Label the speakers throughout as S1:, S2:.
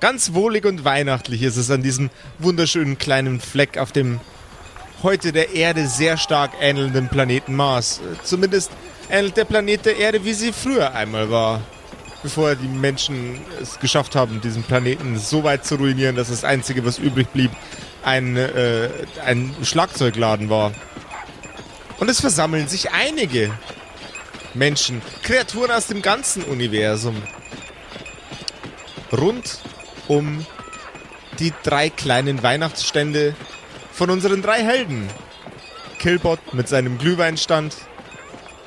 S1: Ganz wohlig und weihnachtlich ist es an diesem wunderschönen kleinen Fleck auf dem heute der Erde sehr stark ähnelnden Planeten Mars. Zumindest ähnelt der Planet der Erde, wie sie früher einmal war. Bevor die Menschen es geschafft haben, diesen Planeten so weit zu ruinieren, dass das Einzige, was übrig blieb, ein, äh, ein Schlagzeugladen war. Und es versammeln sich einige Menschen, Kreaturen aus dem ganzen Universum. Rund um die drei kleinen Weihnachtsstände von unseren drei Helden. Killbot mit seinem Glühweinstand,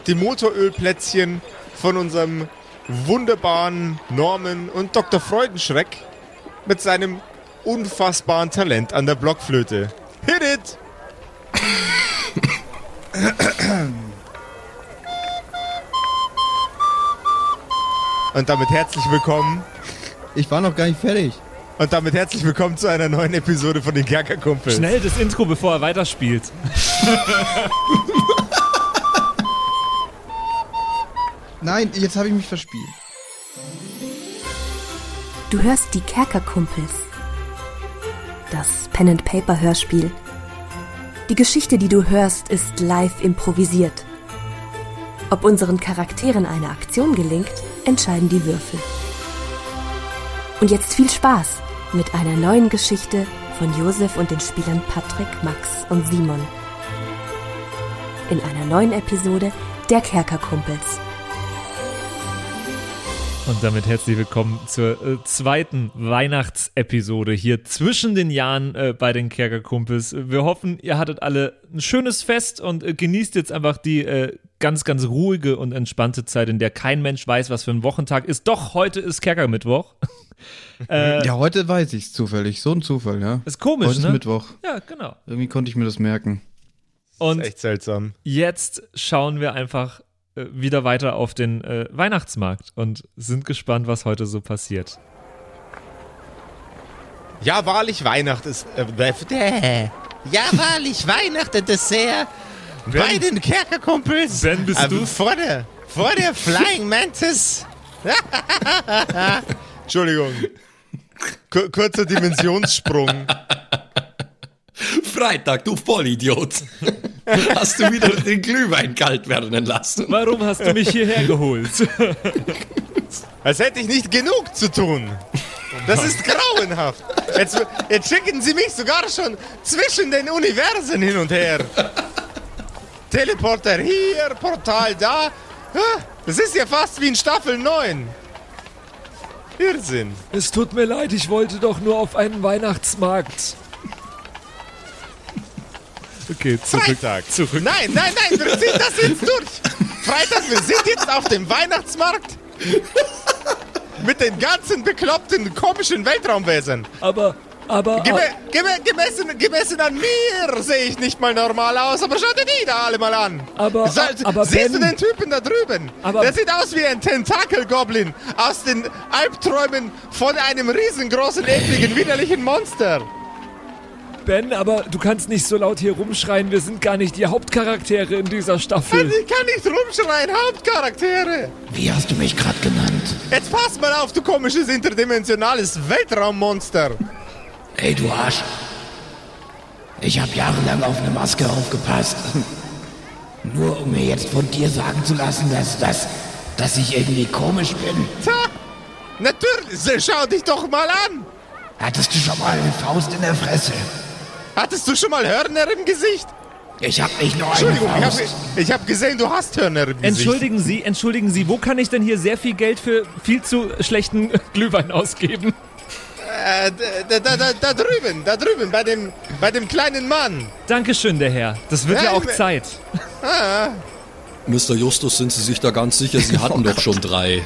S1: die Motorölplätzchen von unserem wunderbaren Norman und Dr. Freudenschreck mit seinem unfassbaren Talent an der Blockflöte. Hit it! Und damit herzlich willkommen.
S2: Ich war noch gar nicht fertig.
S1: Und damit herzlich willkommen zu einer neuen Episode von den Kerkerkumpels.
S3: Schnell das Intro, bevor er weiterspielt.
S2: Nein, jetzt habe ich mich verspielt.
S4: Du hörst die Kerkerkumpels. Das Pen and Paper Hörspiel. Die Geschichte, die du hörst, ist live improvisiert. Ob unseren Charakteren eine Aktion gelingt, entscheiden die Würfel. Und jetzt viel Spaß mit einer neuen Geschichte von Josef und den Spielern Patrick, Max und Simon. In einer neuen Episode der Kerkerkumpels.
S3: Und damit herzlich willkommen zur äh, zweiten Weihnachtsepisode hier zwischen den Jahren äh, bei den Kerkerkumpels. Wir hoffen, ihr hattet alle ein schönes Fest und äh, genießt jetzt einfach die äh, ganz, ganz ruhige und entspannte Zeit, in der kein Mensch weiß, was für ein Wochentag ist. Doch, heute ist Kerkermittwoch.
S2: äh, ja, heute weiß ich es zufällig. So ein Zufall, ja.
S3: Ist komisch,
S2: heute
S3: ne?
S2: ist Mittwoch.
S3: Ja, genau.
S2: Irgendwie konnte ich mir das merken.
S1: Und das ist echt seltsam.
S3: Jetzt schauen wir einfach äh, wieder weiter auf den äh, Weihnachtsmarkt und sind gespannt, was heute so passiert.
S1: Ja, wahrlich Weihnacht ist. Äh, ja, wahrlich Weihnachten Dessert ben, bei den Kerkerkumpels.
S3: Ben, bist du?
S1: Vor der, vor der Flying Mantis. Entschuldigung. Kur kurzer Dimensionssprung.
S5: Freitag, du Vollidiot. Hast du wieder den Glühwein kalt werden lassen?
S3: Warum hast du mich hierher geholt?
S1: Als hätte ich nicht genug zu tun. Das ist grauenhaft. Jetzt, jetzt schicken sie mich sogar schon zwischen den Universen hin und her. Teleporter hier, Portal da. Das ist ja fast wie in Staffel 9. Irrsinn.
S3: Es tut mir leid, ich wollte doch nur auf einen Weihnachtsmarkt. Okay, zurück.
S1: Freitag.
S3: Zurück.
S1: Nein, nein, nein, wir ziehen das jetzt durch. Freitag, wir sind jetzt auf dem Weihnachtsmarkt. Mit den ganzen bekloppten, komischen Weltraumwesen.
S3: Aber, aber.
S1: Geme geme gemessen, gemessen an mir sehe ich nicht mal normal aus, aber schau dir die da alle mal an.
S3: Aber,
S1: so,
S3: aber
S1: Siehst
S3: ben,
S1: du den Typen da drüben?
S3: Aber,
S1: Der sieht aus wie ein Tentakel-Goblin aus den Albträumen von einem riesengroßen, ekligen, widerlichen Monster.
S3: Ben, aber du kannst nicht so laut hier rumschreien. Wir sind gar nicht die Hauptcharaktere in dieser Staffel.
S1: Ich kann nicht rumschreien, Hauptcharaktere.
S5: Wie hast du mich gerade genannt?
S1: Jetzt pass mal auf, du komisches interdimensionales Weltraummonster.
S5: Ey, du Arsch. Ich habe jahrelang auf eine Maske aufgepasst. Nur um mir jetzt von dir sagen zu lassen, dass, dass, dass ich irgendwie komisch bin.
S1: Tja, natürlich, schau dich doch mal an.
S5: Hattest du schon mal eine Faust in der Fresse?
S1: Hattest du schon mal Hörner im Gesicht?
S5: Ich hab nicht nur eine
S1: Entschuldigung, ich
S5: Faust.
S1: habe ich hab gesehen, du hast Hörner im Gesicht.
S3: Entschuldigen Sie, entschuldigen Sie, wo kann ich denn hier sehr viel Geld für viel zu schlechten Glühwein ausgeben?
S1: Äh, da, da, da, da drüben, da drüben, bei dem, bei dem kleinen Mann.
S3: Dankeschön, der Herr. Das wird ja,
S1: Ja,
S3: auch
S1: ich-
S3: Zeit.
S1: Ah,
S6: Mr. Justus, sind Sie sich da ganz sicher? Sie hatten doch schon drei.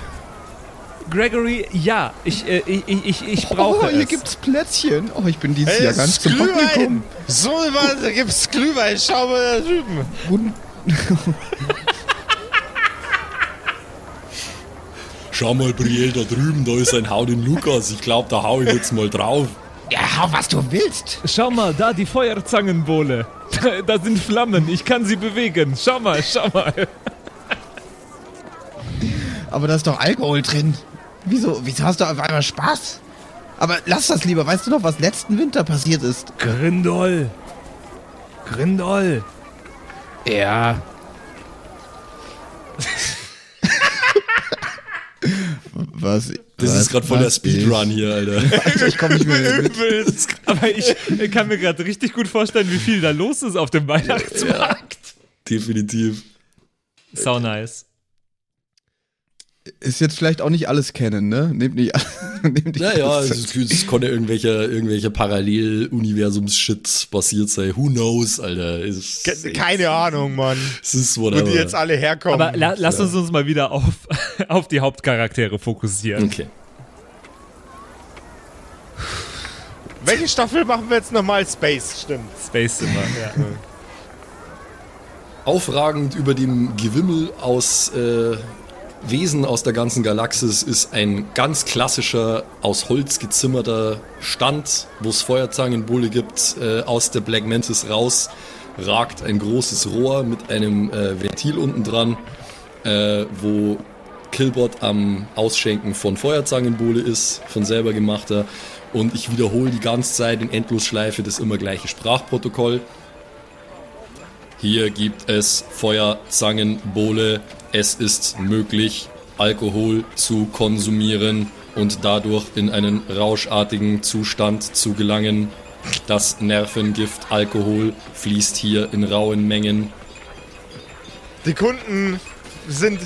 S3: Gregory, ja, ich, äh, ich, ich, ich brauche
S2: oh, hier
S3: es.
S2: gibt's Plätzchen. Oh, ich bin dieses
S1: es
S2: Jahr ganz zum
S1: Glühwein.
S2: gekommen.
S1: So was, da gibt's Glühwein, schau mal da drüben.
S2: Wund-
S6: Schau mal, Brielle, da drüben, da ist ein Hau den Lukas. Ich glaube, da hau ich jetzt mal drauf.
S5: Ja, hau, was du willst.
S3: Schau mal, da die Feuerzangenbowle. Da, da sind Flammen, ich kann sie bewegen. Schau mal, schau mal.
S2: Aber da ist doch Alkohol drin. Wieso, wieso hast du auf einmal Spaß? Aber lass das lieber. Weißt du noch, was letzten Winter passiert ist?
S3: Grindol. Grindol.
S5: Ja,
S2: Was?
S6: Das
S2: was,
S6: ist gerade voll der Speedrun hier, Alter.
S2: Ich, komme nicht mehr mit.
S3: Übelst. Aber ich, ich kann mir gerade richtig gut vorstellen, wie viel da los ist auf dem Weihnachtsmarkt.
S6: Definitiv.
S3: Sau nice.
S2: Ist jetzt vielleicht auch nicht alles kennen, ne? Nehmt nicht, nehmt nicht
S6: Naja,
S2: alles
S6: es, es, es konnte irgendwelcher, irgendwelcher Parallel-Universums-Shit passiert sein. Who knows, Alter. Es,
S1: Ke- Keine Ahnung, Mann.
S6: Es ist
S1: Wo die jetzt alle herkommen.
S3: Aber la lass uns uns mal wieder auf, auf die Hauptcharaktere fokussieren.
S6: Okay.
S1: Welche Staffel machen wir jetzt nochmal? Space, stimmt.
S3: Space Zimmer, ja.
S6: Aufragend über dem Gewimmel aus äh, Wesen aus der ganzen Galaxis ist ein ganz klassischer, aus Holz gezimmerter Stand, wo es Feuerzangenbowle gibt. Äh, aus der Black Mantis raus ragt ein großes Rohr mit einem äh, Ventil unten dran, äh, wo Killbot am Ausschenken von Feuerzangenbowle ist, von selber gemachter. Und ich wiederhole die ganze Zeit in Endlosschleife das immer gleiche Sprachprotokoll. Hier gibt es Feuerzangenbowle. Es ist möglich, Alkohol zu konsumieren und dadurch in einen rauschartigen Zustand zu gelangen. Das Nervengift Alkohol fließt hier in rauen Mengen.
S1: Die Kunden sind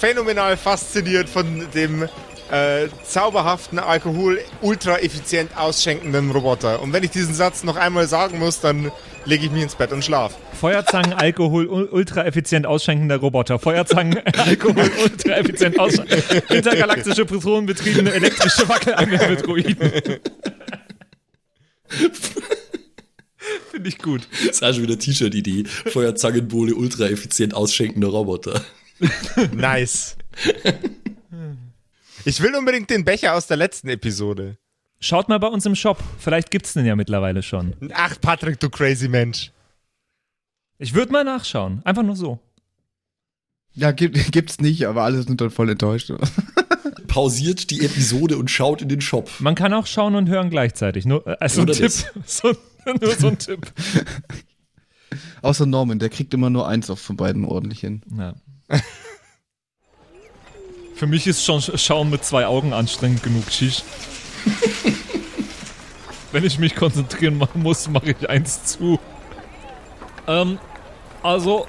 S1: phänomenal fasziniert von dem äh, zauberhaften Alkohol ultra effizient ausschenkenden Roboter. Und wenn ich diesen Satz noch einmal sagen muss, dann lege ich mich ins Bett und schlaf.
S3: Feuerzangen, Alkohol, ul- ultra effizient ausschenkender Roboter. Feuerzangen, Alkohol, ultra effizient ausschenkender. Intergalaktische personenbetriebene elektrische Wackelangel mit Droiden. Finde ich gut.
S6: Das ist auch schon wieder T-Shirt-Idee. Feuerzangenbowle ultra effizient ausschenkender Roboter.
S1: Nice. Ich will unbedingt den Becher aus der letzten Episode.
S3: Schaut mal bei uns im Shop. Vielleicht gibt's den ja mittlerweile schon.
S1: Ach, Patrick, du crazy Mensch.
S3: Ich würde mal nachschauen. Einfach nur so.
S2: Ja, gibt, gibt's nicht, aber alle sind dann voll enttäuscht.
S6: Pausiert die Episode und schaut in den Shop.
S3: Man kann auch schauen und hören gleichzeitig. Nur, also ein Tipp. So, nur so ein Tipp.
S2: Außer Norman, der kriegt immer nur eins auf von beiden ordentlich hin.
S3: Ja. Für mich ist schon Sch- Schauen mit zwei Augen anstrengend genug, Shish. Wenn ich mich konzentrieren muss, mache ich eins zu. Ähm, also,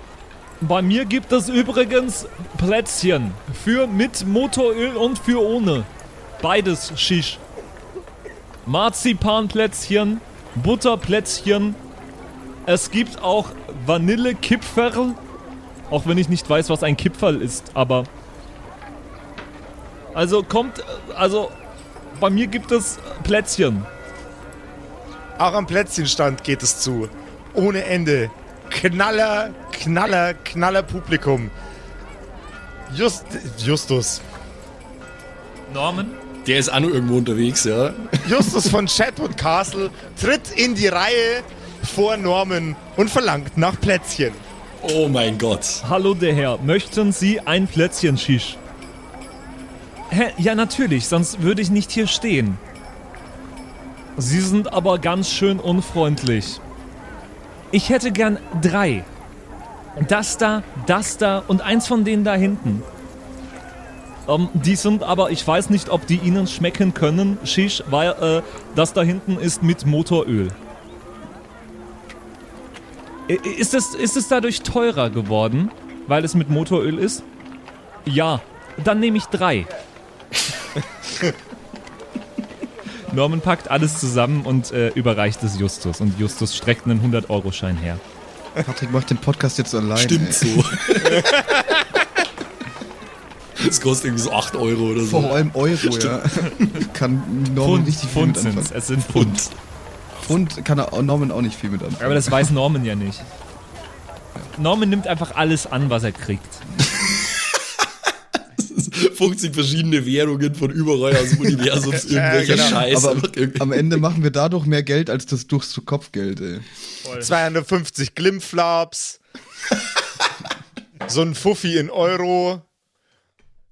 S3: bei mir gibt es übrigens Plätzchen. Für mit Motoröl und für ohne. Beides Shish. Marzipanplätzchen, Butterplätzchen. Es gibt auch Vanillekipferl. Auch wenn ich nicht weiß, was ein Kipferl ist, aber. Also kommt. Also. Bei mir gibt es Plätzchen.
S1: Auch am Plätzchenstand geht es zu. Ohne Ende. Knaller, Knaller, Knaller Publikum. Just, Justus.
S3: Norman?
S6: Der ist auch noch irgendwo unterwegs, ja.
S1: Justus von Chatwood Castle tritt in die Reihe vor Norman und verlangt nach Plätzchen.
S6: Oh mein Gott.
S3: Hallo der Herr, möchten Sie ein Plätzchen Shish? Hä? Ja, natürlich, sonst würde ich nicht hier stehen. Sie sind aber ganz schön unfreundlich. Ich hätte gern drei. Das da, das da und eins von denen da hinten. Ähm, die sind aber, ich weiß nicht, ob die Ihnen schmecken können, Shish, weil äh, das da hinten ist mit Motoröl. Ist es, ist es dadurch teurer geworden, weil es mit Motoröl ist? Ja, dann nehme ich drei. Norman packt alles zusammen und äh, überreicht es Justus. Und Justus streckt einen 100-Euro-Schein her.
S2: Patrick macht den Podcast jetzt allein.
S6: Stimmt
S2: ey.
S6: so. Das kostet irgendwie so 8 Euro oder so.
S2: Vor allem Euro, ja. Kann Norman
S3: Pfund,
S2: richtig viel
S3: Pfund
S2: mit anfangen.
S3: Es sind Pfund.
S2: Pfund kann Norman auch nicht viel mit anfangen.
S3: Aber das weiß Norman ja nicht. Norman nimmt einfach alles an, was er kriegt.
S6: 50 verschiedene Währungen von überall aus dem Universum, irgendwelcher
S1: genau.
S6: Scheiß.
S2: Aber am Ende machen wir dadurch mehr Geld als das durchs Kopfgeld, ey.
S1: 250 Glimpflaps. so ein Fuffi in Euro.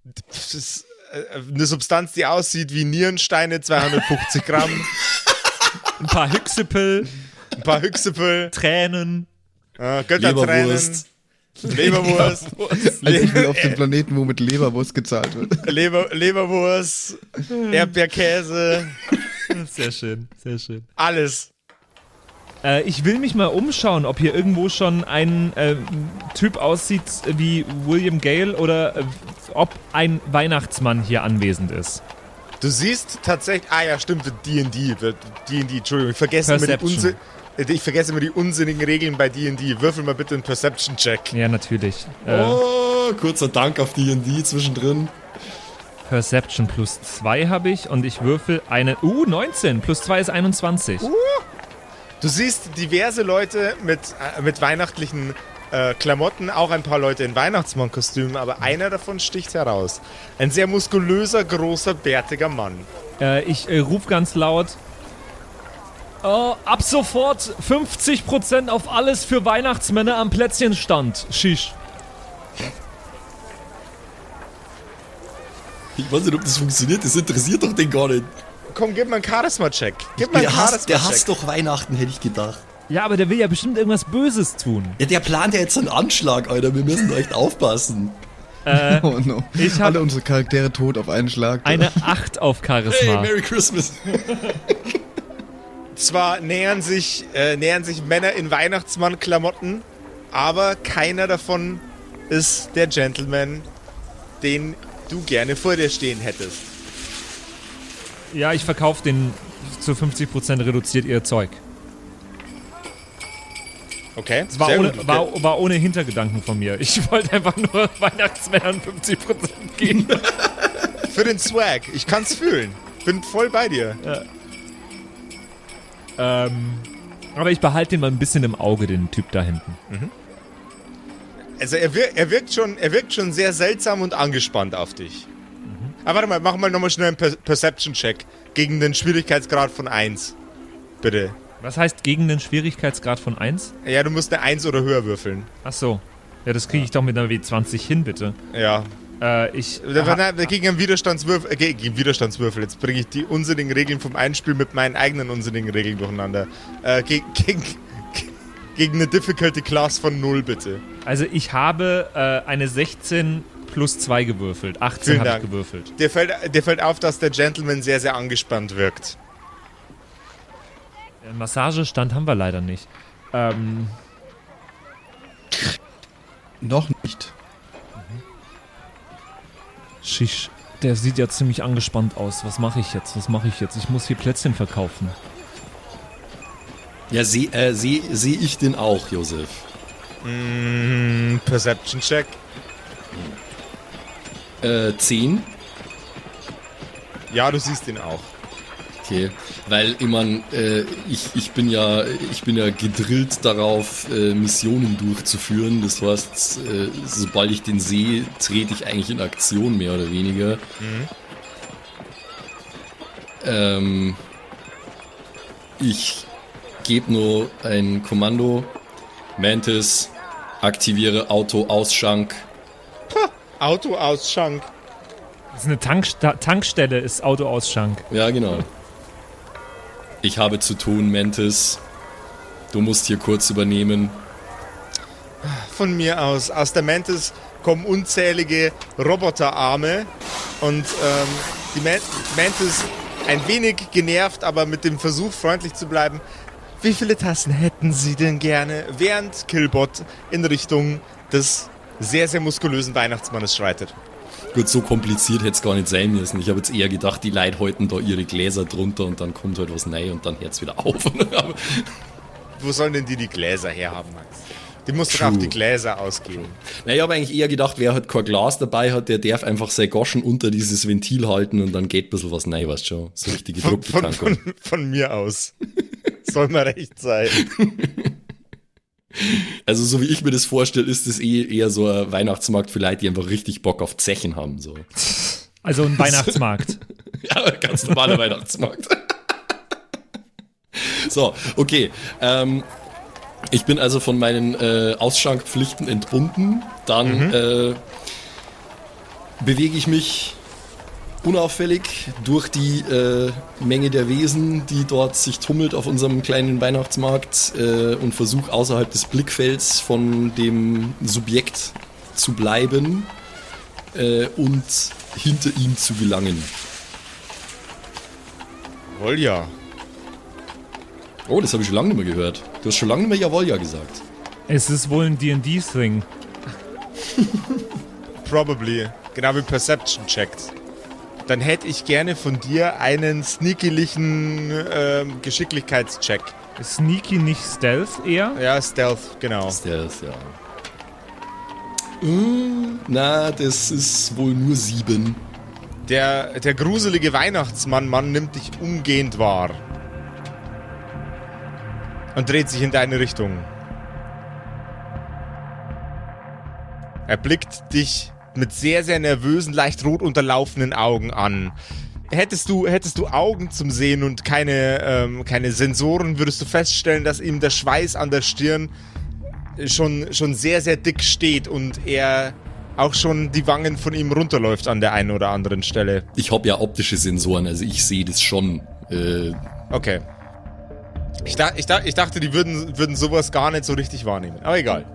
S1: Äh, eine Substanz, die aussieht wie Nierensteine, 250 Gramm,
S3: Ein paar Hyxipel,
S1: ein paar Hyxipel,
S3: Tränen.
S1: äh, Göttertränen,
S6: Leberwurst.
S1: Leberwurst,
S2: Also ich will auf den Planeten, wo mit Leberwurst gezahlt wird.
S1: Leber, Leberwurst, Erdbeerkäse,
S3: Sehr schön, sehr schön.
S1: alles.
S3: Äh, ich will mich mal umschauen, ob hier irgendwo schon ein äh, Typ aussieht wie William Gale oder äh, ob ein Weihnachtsmann hier anwesend ist.
S1: Du siehst tatsächlich, ah ja, stimmt, D&D, wird- D&D, Entschuldigung, ich vergesse, immer die,
S3: Perception.
S1: Unsi äh, ich vergesse immer die unsinnigen Regeln bei D&D. Würfel mal bitte einen Perception-Check.
S3: Ja, natürlich. Äh,
S6: Oh, kurzer Dank auf D&D zwischendrin.
S3: Perception plus 2 habe ich und ich würfel eine. Uh, 19 plus 2 ist 21.
S1: Du siehst diverse Leute mit, äh, mit weihnachtlichen äh, Klamotten, auch ein paar Leute in Weihnachtsmannkostümen, aber einer davon sticht heraus. Ein sehr muskulöser, großer, bärtiger Mann.
S3: Äh, ich äh, ruf ganz laut. Oh, ab sofort 50% auf alles für Weihnachtsmänner am Plätzchenstand. Shish.
S6: Ich weiß nicht, ob das funktioniert, das interessiert doch den gar nicht.
S1: Komm, gib mal einen Charisma-Check. Gib mal einen
S6: Der hasst, der
S1: Charisma-Check.
S6: hasst doch Weihnachten, hätte ich gedacht.
S3: Ja, aber der will ja bestimmt irgendwas Böses tun.
S6: Ja, der plant ja jetzt einen Anschlag, Alter. Wir müssen echt aufpassen.
S2: Oh no.
S3: Ich hab-
S2: Alle unsere Charaktere tot auf einen Schlag.
S3: Eine 8 auf
S6: Hey,
S3: Charisma.
S6: Merry Christmas.
S1: Zwar nähern sich, äh, nähern sich Männer in Weihnachtsmann-Klamotten, aber keiner davon ist der Gentleman, den du gerne vor dir stehen hättest.
S3: ja, ich verkaufe den zu 50% reduziert ihr Zeug.
S1: Okay?
S3: Es war, ohne,
S1: gut.
S3: war, war ohne Hintergedanken von mir. Ich wollte einfach nur Weihnachtsmännern 50% geben.
S1: Für den Swag. Ich kann's fühlen. Bin voll bei dir.
S3: Ähm, aber ich behalte den mal ein bisschen im Auge, den Typ da hinten.
S1: Also er, wir, er, wirkt schon, er wirkt schon sehr seltsam und angespannt auf dich. Aber warte mal, mach mal nochmal schnell einen per Perception-Check gegen den Schwierigkeitsgrad von 1. Bitte.
S3: Was heißt gegen den Schwierigkeitsgrad von 1?
S1: Ja, du musst eine 1 oder höher würfeln.
S3: Ach so. Ja, das kriege ich doch mit einer W20 hin, bitte.
S1: Ja.
S3: Äh, ich.
S1: Na, Gegen einen Widerstandswürfel, äh, gegen einen Widerstandswürfel. Jetzt bringe ich die unsinnigen Regeln vom Einspiel mit meinen eigenen unsinnigen Regeln durcheinander. Äh, gegen, gegen, gegen eine Difficulty Class von 0, bitte.
S3: Also ich habe äh, eine 16 plus 2 gewürfelt. 18
S1: Vielen
S3: habe ich gewürfelt.
S1: Dir fällt, dir fällt auf, dass der Gentleman sehr, sehr angespannt wirkt.
S3: Äh, Massagestand haben wir leider nicht. Ähm,
S2: Noch nicht.
S3: Shish, der sieht ja ziemlich angespannt aus. Was mache ich jetzt? Was mache ich jetzt? Ich muss hier Plätzchen verkaufen.
S6: Ja, sehe äh, seh, seh ich den auch, Josef.
S1: Mm, Perception Check.
S6: Äh, 10.
S1: Ja, du siehst ihn auch.
S6: Okay, weil ich mein, äh, ich, ich bin ja ich bin ja gedrillt darauf, äh, Missionen durchzuführen. Das heißt, äh, sobald ich den sehe, trete ich eigentlich in Aktion mehr oder weniger. Ähm, ich gebe nur ein Kommando. Mantis, aktiviere Auto-Ausschank.
S1: Autoausschank.
S3: Das ist eine Tanksta Tankstelle, ist Autoausschank.
S6: Ja, genau. Ich habe zu tun, Mantis. Du musst hier kurz übernehmen.
S1: Von mir aus. Aus der Mantis kommen unzählige Roboterarme und ähm, die Man Mantis ein wenig genervt, aber mit dem Versuch freundlich zu bleiben. Wie viele Tassen hätten Sie denn gerne? Während Killbot in Richtung des sehr, sehr muskulösen Weihnachtsmannes schreitet.
S6: Gut, so kompliziert hätte es gar nicht sein müssen. Ich habe jetzt eher gedacht, die Leute halten da ihre Gläser drunter und dann kommt halt was rein und dann hört es wieder auf.
S1: Wo sollen denn die die Gläser herhaben, Max? Die muss doch auf die Gläser ausgehen.
S6: naja, ich habe eigentlich eher gedacht, wer halt kein Glas dabei hat, der darf einfach sein Goschen unter dieses Ventil halten und dann geht ein bisschen was rein, weißt schon. So richtige
S1: Von, von,
S6: Druckbetankung.
S1: von, von mir aus. Soll mir recht sein.
S6: Also so wie ich mir das vorstelle, ist es eh eher so ein Weihnachtsmarkt für Leute, die einfach richtig Bock auf Zechen haben. So.
S3: Also ein Weihnachtsmarkt.
S6: Ja, ganz normaler Weihnachtsmarkt. so, okay. Ähm, ich bin also von meinen äh, Ausschankpflichten entbunden. Dann äh, bewege ich mich unauffällig durch die äh, Menge der Wesen, die dort sich tummelt auf unserem kleinen Weihnachtsmarkt äh, und versuche außerhalb des Blickfelds von dem Subjekt zu bleiben äh, und hinter ihm zu gelangen.
S1: Volja.
S6: Oh, das habe ich schon lange nicht mehr gehört. Du hast schon lange nicht mehr Jawohl gesagt.
S3: Es ist wohl ein D&D-Thing.
S1: Probably. Genau wie Perception checkt. Dann hätte ich gerne von dir einen sneakylichen ähm, Geschicklichkeitscheck.
S3: Sneaky, nicht Stealth eher?
S1: Ja, Stealth, genau.
S6: Stealth, ja. Mm, na, das ist wohl nur sieben.
S1: Der, der gruselige Weihnachtsmann Mann nimmt dich umgehend wahr. Und dreht sich in deine Richtung. Er blickt dich mit sehr, sehr nervösen, leicht rot unterlaufenden Augen an. Hättest du, hättest du Augen zum Sehen und keine, ähm, keine Sensoren, würdest du feststellen, dass ihm der Schweiß an der Stirn schon, schon sehr, sehr dick steht und er auch schon die Wangen von ihm runterläuft an der einen oder anderen Stelle.
S6: Ich habe ja optische Sensoren, also ich sehe das schon. Äh,
S1: Okay. Ich, da, ich, da, ich dachte, die würden, würden sowas gar nicht so richtig wahrnehmen. Aber egal.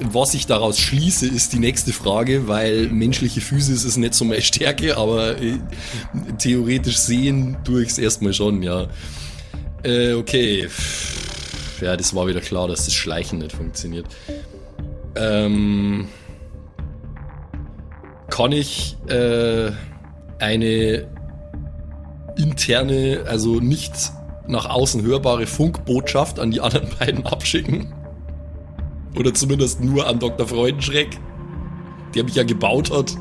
S6: Was ich daraus schließe, ist die nächste Frage, weil menschliche Physis ist nicht so meine Stärke, aber äh, theoretisch sehen tue ich es erstmal schon, ja. Äh, okay. Ja, das war wieder klar, dass das Schleichen nicht funktioniert. Ähm, kann ich äh, eine interne, also nicht nach außen hörbare Funkbotschaft an die anderen beiden abschicken? Oder zumindest nur an Dr. Freudenschreck, der mich ja gebaut hat.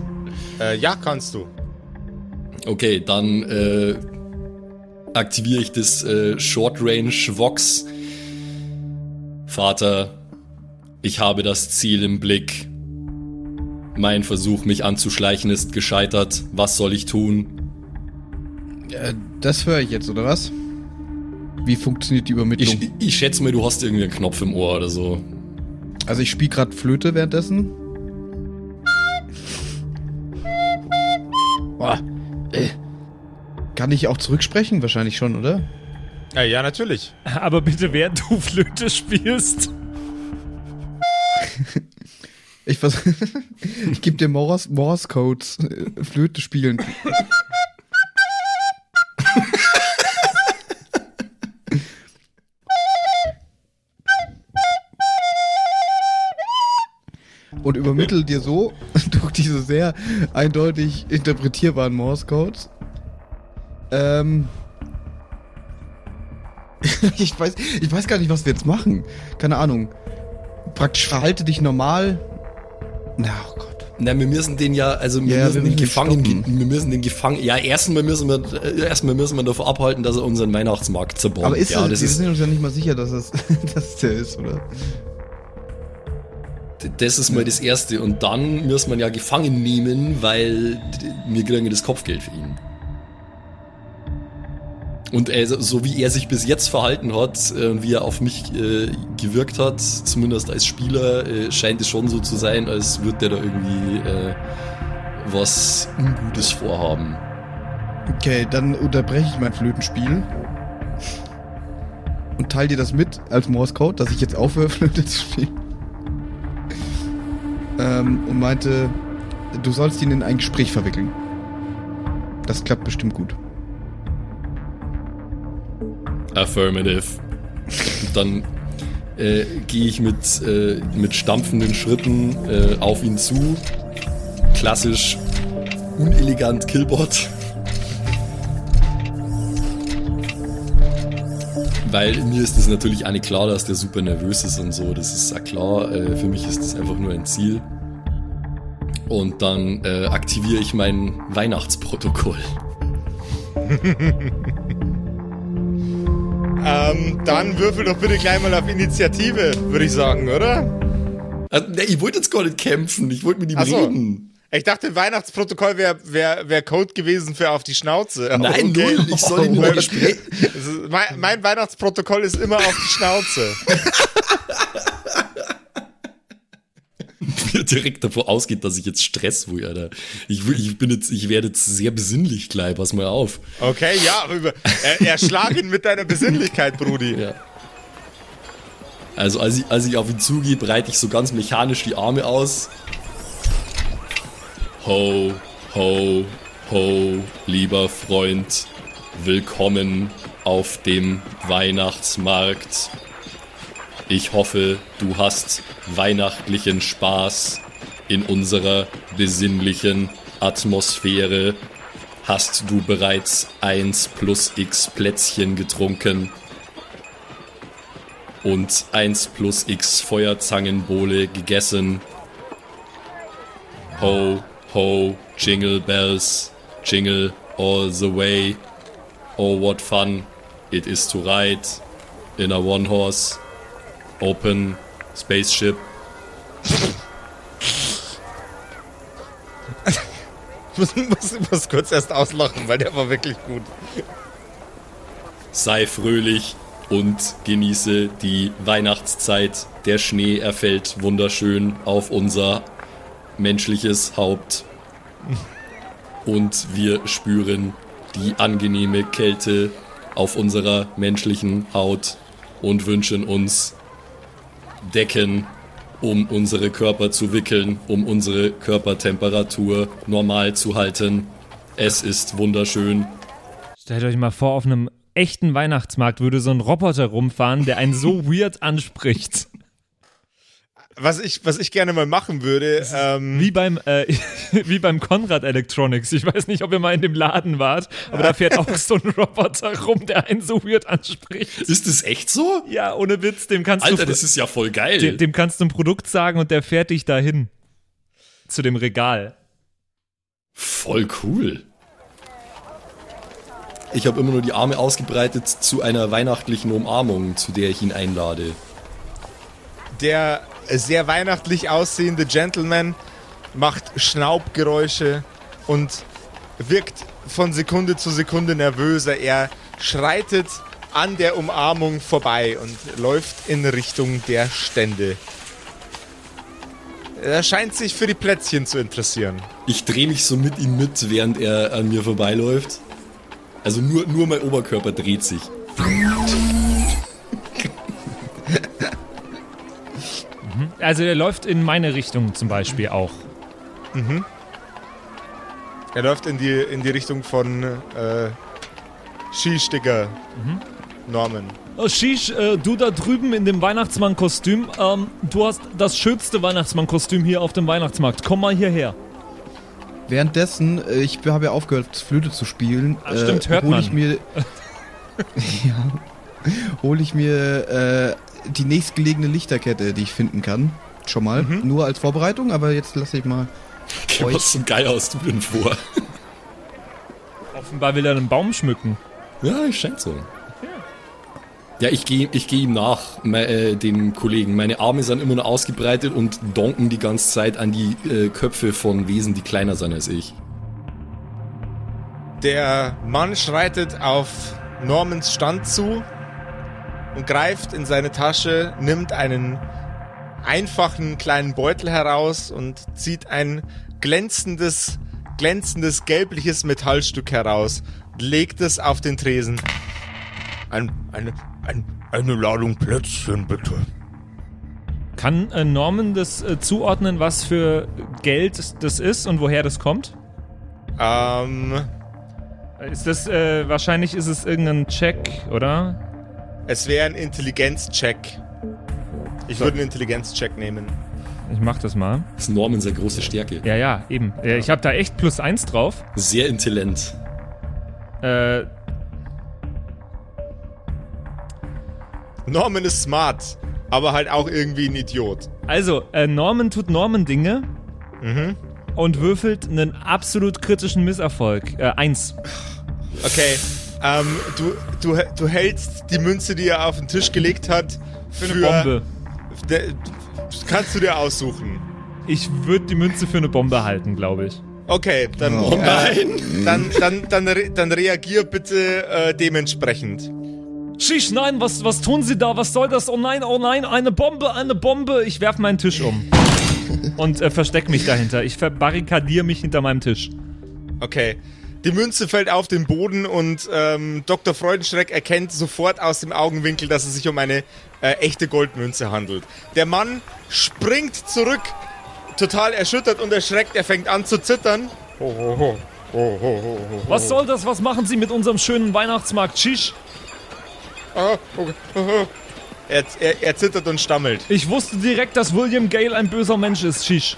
S1: Äh, ja, kannst du.
S6: Okay, dann äh, aktiviere ich das äh, Short Range Vox. Vater, ich habe das Ziel im Blick. Mein Versuch, mich anzuschleichen, ist gescheitert. Was soll ich tun?
S2: Äh, das höre ich jetzt, oder was? Wie funktioniert die Übermittlung?
S6: Ich, ich schätze mal, du hast irgendwie einen Knopf im Ohr oder so.
S2: Also ich spiele gerade Flöte währenddessen. Boah, äh. Kann ich auch zurücksprechen? Wahrscheinlich schon, oder?
S1: Äh, ja, natürlich.
S3: Aber bitte, während du Flöte spielst.
S2: Ich vers ich gebe dir Morse, Morse Codes äh, Flöte spielen. Und übermittel dir so durch diese sehr eindeutig interpretierbaren Morse Codes. Ähm. ich weiß, ich weiß gar nicht, was wir jetzt machen. Keine Ahnung. Praktisch verhalte dich normal. Na, oh Gott.
S6: Na, wir müssen den ja, also wir
S2: Ja,
S6: müssen
S2: wir
S6: den Gefangen,
S2: stoppen.
S6: wir müssen den Gefangen, ja, erstmal müssen wir, äh, erstmal müssen wir davor abhalten, dass er unseren Weihnachtsmarkt zerbombt.
S2: Aber ist
S6: ja,
S2: das,
S6: das
S2: wir
S6: ist,
S2: sind uns ja nicht mal sicher, dass es, dass der ist, oder?
S6: Das ist mal das Erste. Und dann muss man ja gefangen nehmen, weil wir kriegen das Kopfgeld für ihn. Und er, so wie er sich bis jetzt verhalten hat äh, und wie er auf mich äh, gewirkt hat, zumindest als Spieler, äh, scheint es schon so zu sein, als würde der da irgendwie äh, was Ungutes vorhaben.
S2: Okay, dann unterbreche ich mein Flötenspiel. Und teile dir das mit als Morse-Code, dass ich jetzt aufhöre, Flöte zu spielen. Ähm, und meinte, du sollst ihn in ein Gespräch verwickeln. Das klappt bestimmt gut.
S6: Affirmative. Dann äh, gehe ich mit, äh, mit stampfenden Schritten äh, auf ihn zu. Klassisch unelegant Killbot. Weil mir ist es natürlich auch nicht klar, dass der super nervös ist und so. Das ist ja klar. Äh, für mich ist das einfach nur ein Ziel. Und dann äh, aktiviere ich mein Weihnachtsprotokoll.
S1: Ähm, dann würfel doch bitte gleich mal auf Initiative, würde ich sagen, oder?
S6: Also, ne, ich wollte jetzt gar nicht kämpfen, ich wollte mit ihm
S1: so.
S6: reden.
S1: Ich dachte, Weihnachtsprotokoll wäre wär, wär Code gewesen für auf die Schnauze.
S6: Nein,
S1: okay.
S6: null, ich soll ihn nur
S1: ist- mein, mein Weihnachtsprotokoll ist immer auf die Schnauze.
S6: direkt davon ausgeht, dass ich jetzt Stress wo Alter. Ich, will- ich bin jetzt, ich werde jetzt sehr besinnlich gleich, pass mal auf.
S1: Okay, ja, er, erschlag ihn mit deiner Besinnlichkeit, Brudi.
S6: Ja. Also als ich, als ich auf ihn zugehe, breite ich so ganz mechanisch die Arme aus. Ho, ho, ho, lieber Freund, willkommen auf dem Weihnachtsmarkt. Ich hoffe, du hast weihnachtlichen Spaß in unserer besinnlichen Atmosphäre. Hast du bereits 1 plus x Plätzchen getrunken? und 1 plus x Feuerzangenbowle gegessen. Ho, ho, jingle bells, jingle all the way. Oh, what fun it is to ride in a one horse open spaceship.
S1: Ich muss, muss, muss kurz erst auslachen, weil der war wirklich gut.
S6: Sei fröhlich und genieße die Weihnachtszeit. Der Schnee erfällt wunderschön auf unser menschliches Haupt. Und wir spüren die angenehme Kälte auf unserer menschlichen Haut und wünschen uns Decken, um unsere Körper zu wickeln, um unsere Körpertemperatur normal zu halten. Es ist wunderschön.
S3: Stellt euch mal vor, auf einem echten Weihnachtsmarkt würde so ein Roboter rumfahren, der einen so weird anspricht.
S1: Was ich, was ich gerne mal machen würde, ähm,
S3: Wie beim, äh, wie beim Konrad Electronics. Ich weiß nicht, ob ihr mal in dem Laden wart, aber da fährt auch so ein Roboter rum, der einen so weird anspricht.
S6: Ist das echt so?
S3: Ja, ohne Witz, dem kannst
S6: Alter,
S3: du
S6: das ist ja voll geil.
S3: dem, dem kannst du ein Produkt sagen und der fährt dich dahin. Zu dem Regal.
S6: Voll cool. Ich habe immer nur die Arme ausgebreitet zu einer weihnachtlichen Umarmung, zu der ich ihn einlade.
S1: der sehr weihnachtlich aussehende Gentleman macht Schnaubgeräusche und wirkt von Sekunde zu Sekunde nervöser. Er schreitet an der Umarmung vorbei und läuft in Richtung der Stände. Er scheint sich für die Plätzchen zu interessieren.
S6: Ich drehe mich so mit ihm mit, während er an mir vorbeiläuft. Also nur, nur mein Oberkörper dreht sich.
S3: Also der läuft in meine Richtung zum Beispiel auch.
S1: Er läuft in die, in die Richtung von äh, Skisticker Norman.
S3: Oh, Shish, äh, du da drüben in dem Weihnachtsmann-Kostüm, ähm, du hast das schönste Weihnachtsmann-Kostüm hier auf dem Weihnachtsmarkt. Komm mal hierher.
S2: Währenddessen, äh, ich habe ja aufgehört, Flöte zu spielen.
S3: Ah, stimmt, hört
S2: hol
S3: man.
S2: ich mir. ja. Hole ich mir äh, die nächstgelegene Lichterkette, die ich finden kann. Schon mal.
S3: Mhm.
S2: Nur als Vorbereitung, aber jetzt lasse ich mal.
S6: Okay, was zum Geil hast du denn vor?
S3: Offenbar will er einen Baum schmücken.
S6: Ja, scheint so. Ja, ich gehe ich geh ihm nach, äh, dem Kollegen. Meine Arme sind immer nur ausgebreitet und donken die ganze Zeit an die äh, Köpfe von Wesen, die kleiner sind als ich.
S1: Der Mann schreitet auf Normans Stand zu und greift in seine Tasche, nimmt einen einfachen kleinen Beutel heraus und zieht ein glänzendes, glänzendes gelbliches Metallstück heraus, legt es auf den Tresen. Ein, eine, ein, eine Ladung Plätzchen, bitte.
S3: Kann äh, Norman das äh, zuordnen, was für Geld das ist und woher das kommt?
S1: Ähm,
S3: Ist das, äh, wahrscheinlich ist es irgendein Check, oder?
S1: Es wäre ein Intelligenzcheck. Ich würde einen Intelligenzcheck nehmen.
S3: Ich mach das mal.
S6: Das ist Norman seine große Stärke.
S3: Ja, ja, eben. Äh, ich habe da echt plus eins drauf.
S6: Sehr intelligent.
S3: Äh,
S1: Norman ist smart, aber halt auch irgendwie ein Idiot.
S3: also, äh, Norman tut Norman-Dinge und würfelt einen absolut kritischen Misserfolg. Äh, eins.
S1: Okay, ähm, du, du, du hältst die Münze, die er auf den Tisch gelegt hat, für,
S3: Eine Bombe.
S1: De, kannst du dir aussuchen.
S3: Ich würde die Münze für eine Bombe halten, glaube ich.
S1: Okay, dann,
S2: Oh
S1: äh, dann, dann, dann, re, dann reagier bitte äh, dementsprechend.
S3: Schisch, nein, was, was tun Sie da? Was soll das? Oh nein, oh nein, eine Bombe, eine Bombe. Ich werf meinen Tisch um. und äh, versteck mich dahinter. Ich verbarrikadiere mich hinter meinem Tisch.
S1: Okay. Die Münze fällt auf den Boden und ähm, Dr. Freudenschreck erkennt sofort aus dem Augenwinkel, dass es sich um eine äh, echte Goldmünze handelt. Der Mann springt zurück, total erschüttert und erschreckt. Er fängt an zu zittern. Ho, ho, ho. Ho, ho, ho, ho,
S3: Was soll das? Was machen Sie mit unserem schönen Weihnachtsmarkt? Shish.
S1: Ah, okay. Er, er, er zittert und stammelt.
S3: Ich wusste direkt, dass William Gale ein böser Mensch ist. Shish.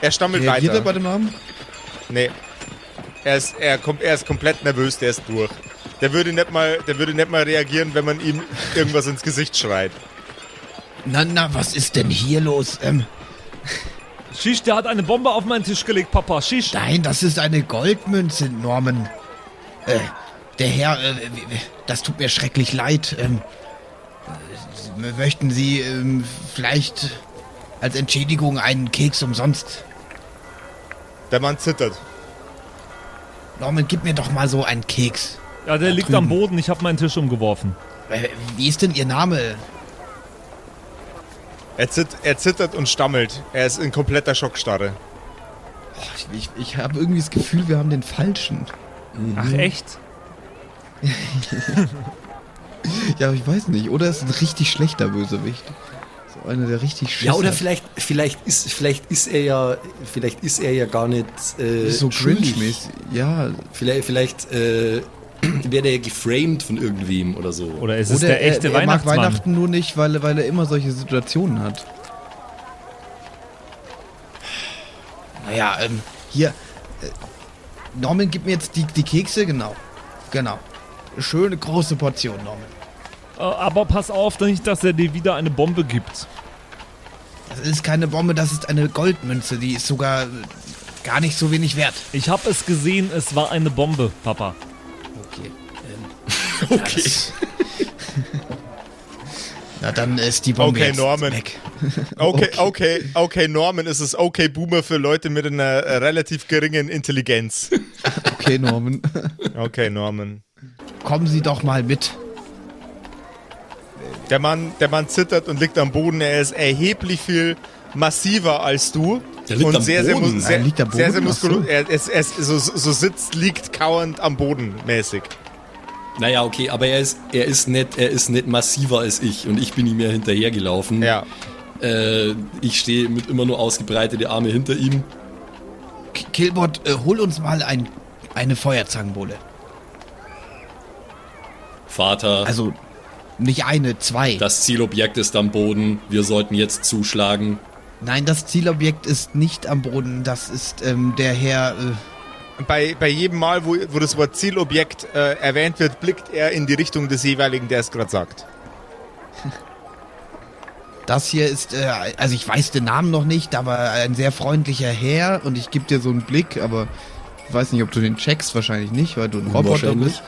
S1: Er stammelt
S2: Reagiert er
S1: weiter.
S2: bei dem Namen?
S1: Nee. Er ist, er, kommt, er ist komplett nervös, der ist durch. Der würde, nicht mal, der würde nicht mal reagieren, wenn man ihm irgendwas ins Gesicht schreit.
S5: Na, na, was ist denn hier los? Ähm,
S3: Shish, der hat eine Bombe auf meinen Tisch gelegt, Papa. Shish.
S5: nein, das ist eine Goldmünze, Norman. Äh, der Herr, äh, das tut mir schrecklich leid. Ähm, äh, möchten Sie ähm, vielleicht als Entschädigung einen Keks umsonst?
S1: Der Mann zittert.
S5: Norman, gib mir doch mal so einen Keks.
S3: Ja, der liegt
S5: drüben.
S3: am Boden. Ich habe meinen Tisch umgeworfen.
S5: Äh, wie ist denn Ihr Name?
S1: Er, zit, er zittert und stammelt. Er ist in kompletter Schockstarre.
S2: Ich, ich, ich habe irgendwie das Gefühl, wir haben den falschen.
S3: Ach, echt?
S2: Ja, ich weiß nicht. Oder ist ein richtig schlechter Bösewicht. Einer, der richtig scheiße.
S6: Ja, oder vielleicht, vielleicht, ist, vielleicht ist er ja, vielleicht ist er ja gar nicht äh,
S2: so cringe-mäßig. Ja,
S6: Vielleicht, vielleicht äh, wäre er geframed von irgendwem oder so.
S3: Oder ist es
S2: oder
S3: der echte
S2: er, er mag? Weihnachten nur nicht, weil, weil er immer solche Situationen hat.
S5: Naja, ähm, hier. Äh, Norman, gib mir jetzt die, die Kekse, genau. Genau. Schöne große Portion, Norman.
S3: Äh, Aber pass auf, nicht, dass er dir wieder eine Bombe gibt.
S5: Das ist keine Bombe, das ist eine Goldmünze. Die ist sogar äh, gar nicht so wenig wert.
S3: Ich habe es gesehen, es war eine Bombe, Papa.
S5: Okay. Ähm, okay. Na, dann ist die Bombe
S1: Okay,
S5: jetzt
S1: Norman.
S5: weg.
S1: Okay, okay, okay, Norman ist es okay Boomer für Leute mit einer äh, relativ geringen Intelligenz.
S2: Okay, Norman.
S1: Okay, Norman.
S5: Kommen Sie doch mal mit.
S1: Der Mann, der Mann zittert und liegt am Boden. Er ist erheblich viel massiver als du.
S6: Der liegt
S1: und
S6: am
S1: sehr, sehr,
S6: Boden?
S1: sehr,
S2: Er liegt am
S1: sehr, sehr
S2: Boden? Ach so.
S1: muskulös. Er, es, es, so, so sitzt, liegt kauernd am Boden mäßig.
S6: Naja, okay, aber er ist, er ist nicht, er ist nicht massiver als ich und ich bin ihm ja hinterhergelaufen.
S1: Ja.
S6: Äh, ich stehe mit immer nur ausgebreitete Arme hinter ihm.
S5: Killbot, äh, hol uns mal ein, eine Feuerzangenbowle.
S6: Vater,
S5: Also nicht eine, zwei.
S6: das Zielobjekt ist am Boden. Wir sollten jetzt zuschlagen.
S5: Nein, das Zielobjekt ist nicht am Boden. Das ist ähm, der Herr. Äh,
S1: Bei, bei jedem Mal, wo, wo das Wort Zielobjekt äh, erwähnt wird, blickt er in die Richtung des jeweiligen, der es gerade sagt.
S5: das hier ist, äh, also ich weiß den Namen noch nicht, aber ein sehr freundlicher Herr.
S2: Und ich gebe dir so einen Blick, aber ich weiß nicht, ob du den checkst, wahrscheinlich nicht, weil du ein Roboter bist.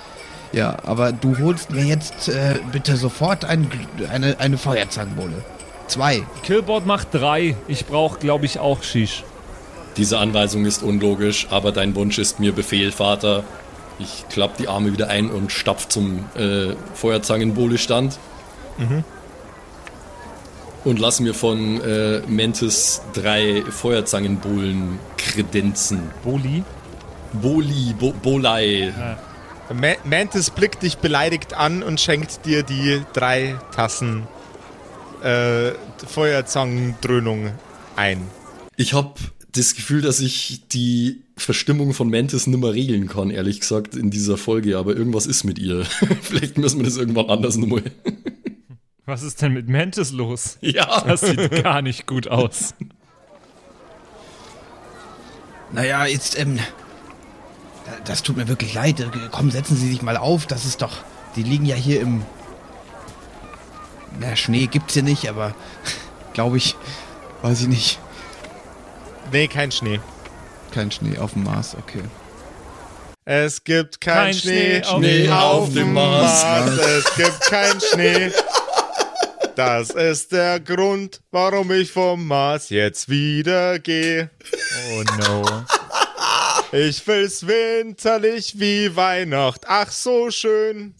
S2: Ja, aber du holst
S5: Mir jetzt äh, bitte sofort ein, eine, eine Feuerzangenbowle. Zwei.
S3: Killboard macht drei. Ich brauche, glaube ich, auch Shish.
S6: Diese Anweisung ist unlogisch, aber dein Wunsch ist mir Befehl, Vater. Ich klapp die Arme wieder ein und stapf zum äh, Feuerzangenbowle-Stand. Und lass mir von äh, Mentes drei Feuerzangenbowlen kredenzen.
S3: Boli?
S6: Boli, Bo Bolei.
S1: Ma Mantis blickt dich beleidigt an und schenkt dir die drei Tassen äh, Feuerzangendröhnung ein.
S6: Ich habe das Gefühl, dass ich die Verstimmung von Mantis nimmer regeln kann, ehrlich gesagt, in dieser Folge. Aber irgendwas ist mit ihr. Vielleicht müssen wir das irgendwann anders nochmal.
S3: Was ist denn mit Mantis los?
S6: ja.
S3: Das sieht gar nicht gut aus.
S5: Naja, jetzt, ähm, das tut mir wirklich leid. Komm, setzen Sie sich mal auf. Das ist doch, die liegen ja hier im, na, Schnee gibt's hier nicht, aber
S2: glaube ich, weiß ich nicht,
S1: Nee, kein Schnee.
S2: kein Schnee auf dem Mars, okay.
S1: Es gibt kein,
S3: Kein
S1: Schnee,
S3: Schnee auf
S1: Schnee
S6: dem
S1: auf
S6: Mars.
S1: dem Mars. Es gibt kein Schnee. Das ist der Grund, warum ich vom Mars jetzt wieder gehe.
S3: Oh no.
S1: Ich will's winterlich wie Weihnacht. Ach so schön.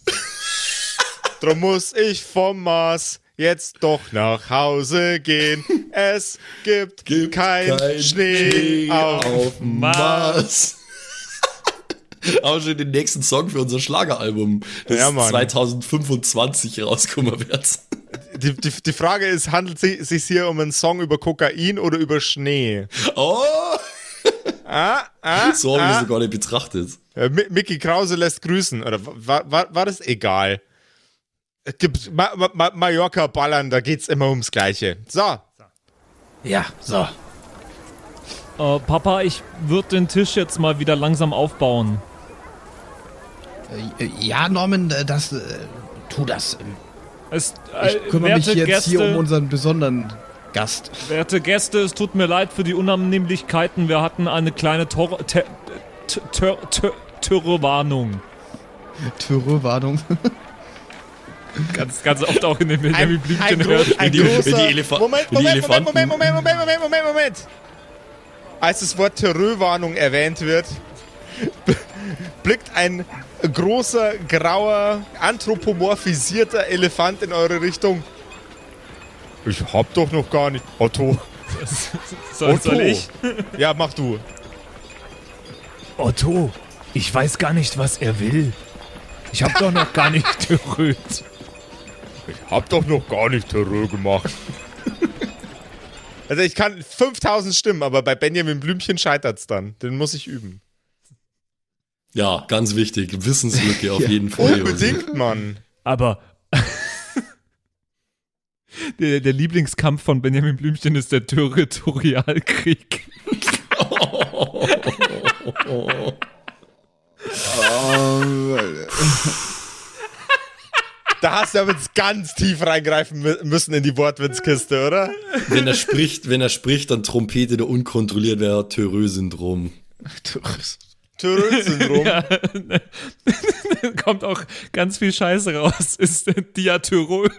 S1: Drum muss ich vom Mars jetzt doch nach Hause gehen. Es gibt,
S6: Gibt
S1: kein,
S6: kein
S1: Schnee, auf,
S6: dem Mars. Auch schon den nächsten Song für unser Schlageralbum, das
S1: Ja, Mann.
S6: 2025 rauskommen wird.
S1: Die, die, die Frage ist, handelt es sich hier um einen Song über Kokain oder über Schnee?
S6: Oh,
S1: Ah, ah,
S6: so habe ich
S1: ah.
S6: das gar nicht betrachtet.
S1: Äh, Mi- Mickey Krause lässt grüßen. Oder war, war, war das egal? Es gibt Ma Ma Ma Mallorca ballern, da geht's immer ums Gleiche. So,
S5: Ja, so.
S3: Äh, Papa, ich würde den Tisch jetzt mal wieder langsam aufbauen.
S2: Äh, Ja, Norman, äh, das. Äh,
S5: Tu das.
S3: Es,
S2: ich
S3: äh,
S2: kümmere mich jetzt
S3: Gäste,
S2: hier um unseren besonderen Gast.
S3: Werte Gäste, es tut mir leid für die Unannehmlichkeiten. Wir hatten eine kleine Tor Te Tör- Tör- Türewarnung.
S2: Türe-Warnung.
S3: Ganz, ganz oft auch in den Benjamin Blümchen hört.
S1: ein
S6: die-
S1: großer...
S6: wenn die Elefa-
S1: Moment, Moment, Moment,
S6: Elefanten-
S1: Moment, Moment, Moment, Moment, Moment, Moment. Als das Wort Terrorwarnung erwähnt wird, blickt ein großer, grauer, anthropomorphisierter Elefant in eure Richtung. Ich hab doch noch gar nicht... Otto.
S3: Soll, soll ich?
S1: Ja, mach du.
S3: Otto, ich weiß gar nicht, was er will. Ich habe doch noch gar nicht gerührt.
S1: Ich hab doch noch gar nicht Terror gemacht. Also ich kann 5000 Stimmen, aber bei Benjamin Blümchen scheitert's dann. Den muss ich üben.
S6: Ja, ganz wichtig. Wissenslücke auf jeden Fall.
S1: Unbedingt, Mann.
S3: Aber der, der Lieblingskampf von Benjamin Blümchen ist der Territorialkrieg.
S1: Da hast du aber jetzt ganz tief reingreifen mü- müssen in die Wortwitzkiste, oder?
S6: Wenn er spricht, wenn er spricht, dann trompetet er unkontrolliert, wer hat Terreux-Syndrom.
S1: Terror-Syndrom.
S3: Kommt auch ganz viel Scheiße raus. Ist der Diatyro.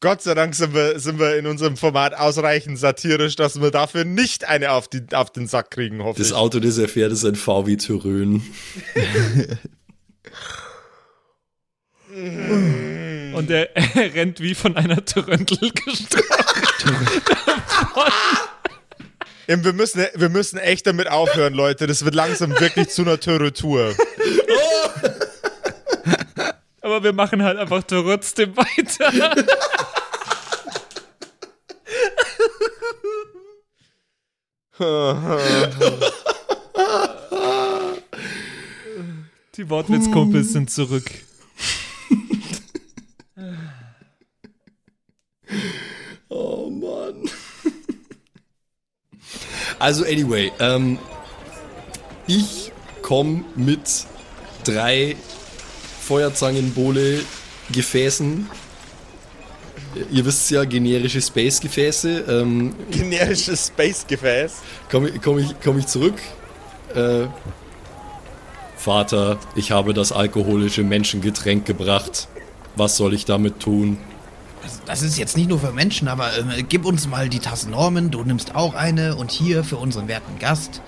S1: Gott sei Dank sind wir, sind wir in unserem Format ausreichend satirisch, dass wir dafür nicht eine auf, die, auf den Sack kriegen, hoffe
S6: Das
S1: ich.
S6: Auto, das er fährt, ist ein VW Terrön.
S3: Und er, er rennt wie von einer Tröndel gestraft.
S1: Eben, Wir müssen, wir müssen echt damit aufhören, Leute. Das wird langsam wirklich zu einer Terror-Tour.
S3: Aber wir machen halt einfach trotzdem weiter. Die Wortwitzkumpels sind zurück.
S6: Oh Mann. Also anyway, ähm, ich komme mit drei Feuerzangenbowle Gefäßen. Ihr wisst ja, generische Space-Gefäße. Ähm,
S1: Generisches Space-Gefäß.
S6: komme komm ich, komm ich zurück. Äh, Vater, ich habe das alkoholische Menschengetränk gebracht. Was soll ich damit tun?
S2: Das ist jetzt nicht nur für Menschen, aber ähm, gib uns mal die Tasse Norman, du nimmst auch eine und hier für unseren werten Gast.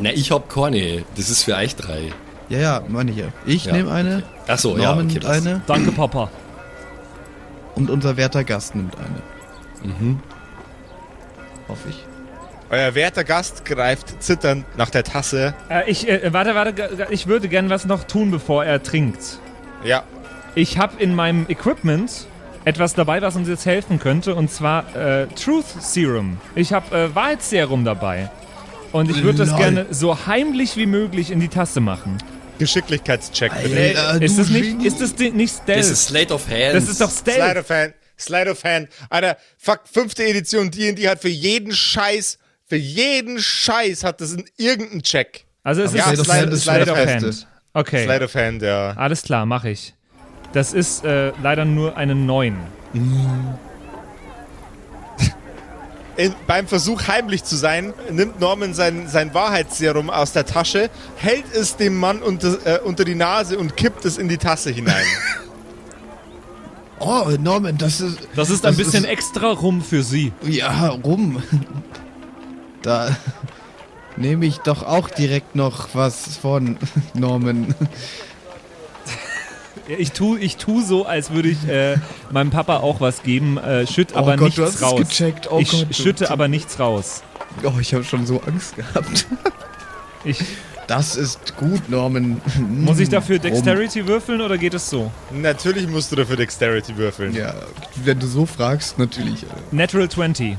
S6: Na, ich hab keine. Das ist für euch drei.
S2: Ja, ja, meine ich ja. Ich
S6: Ja,
S2: nehme eine,
S6: Ach so, ja,
S2: Norman
S6: okay,
S2: nimmt eine
S3: Danke, Papa.
S2: und unser werter Gast nimmt eine.
S6: Mhm.
S2: Hoffe ich.
S1: Euer werter Gast greift zitternd nach der Tasse.
S3: Äh, ich, äh, warte, warte, g- ich würde gern was noch tun, bevor er trinkt.
S1: Ja.
S3: Ich habe in meinem Equipment etwas dabei, was uns jetzt helfen könnte, und zwar äh, Truth Serum. Ich habe äh, Wahrheitsserum dabei. Und ich würde das gerne so heimlich wie möglich in die Tasse machen.
S1: Geschicklichkeitscheck. bitte.
S2: Ey, äh,
S3: ist,
S2: du
S3: das nicht,
S2: Genie.
S3: ist das di- nicht Stealth?
S6: Das ist Slate of Hands.
S3: Das ist doch
S1: Slide
S3: Stealth.
S1: of Hand. Slide of Hand. Alter, fuck, fünfte Edition D&D hat für jeden Scheiß, für jeden Scheiß hat das in irgendeinen Check.
S3: Also es
S1: Ja,
S3: ist
S1: Slide-
S3: Slide,
S1: Slide
S3: of
S1: of
S3: Hand.
S2: Hand.
S3: Okay,
S1: Slide of Hand, ja.
S3: alles klar, mache ich. Das ist äh, leider nur eine 9.
S1: In, beim Versuch heimlich zu sein, nimmt Norman sein, sein Wahrheitsserum aus der Tasche, hält es dem Mann unter, äh, unter die Nase und kippt es in die Tasse hinein.
S2: Oh, Norman, das ist.
S3: Das ist ein bisschen extra rum für Sie.
S2: Ja, rum. Da nehme ich doch auch direkt noch was von Norman.
S3: Ich tu, ich tu so, als würde ich äh, meinem Papa auch was geben, äh, schütt
S2: Oh
S3: aber
S2: Gott,
S3: nichts
S2: du hast es
S3: raus.
S2: gecheckt. Oh
S3: ich
S2: Gott, du-
S3: schütte aber nichts raus.
S2: Oh, ich habe schon so Angst gehabt.
S3: Ich,
S2: Das ist gut, Norman.
S3: muss ich dafür
S2: Rum.
S3: Dexterity würfeln oder geht es so?
S1: Natürlich musst du dafür Dexterity würfeln.
S2: Ja, wenn du so fragst, natürlich.
S3: Natural 20.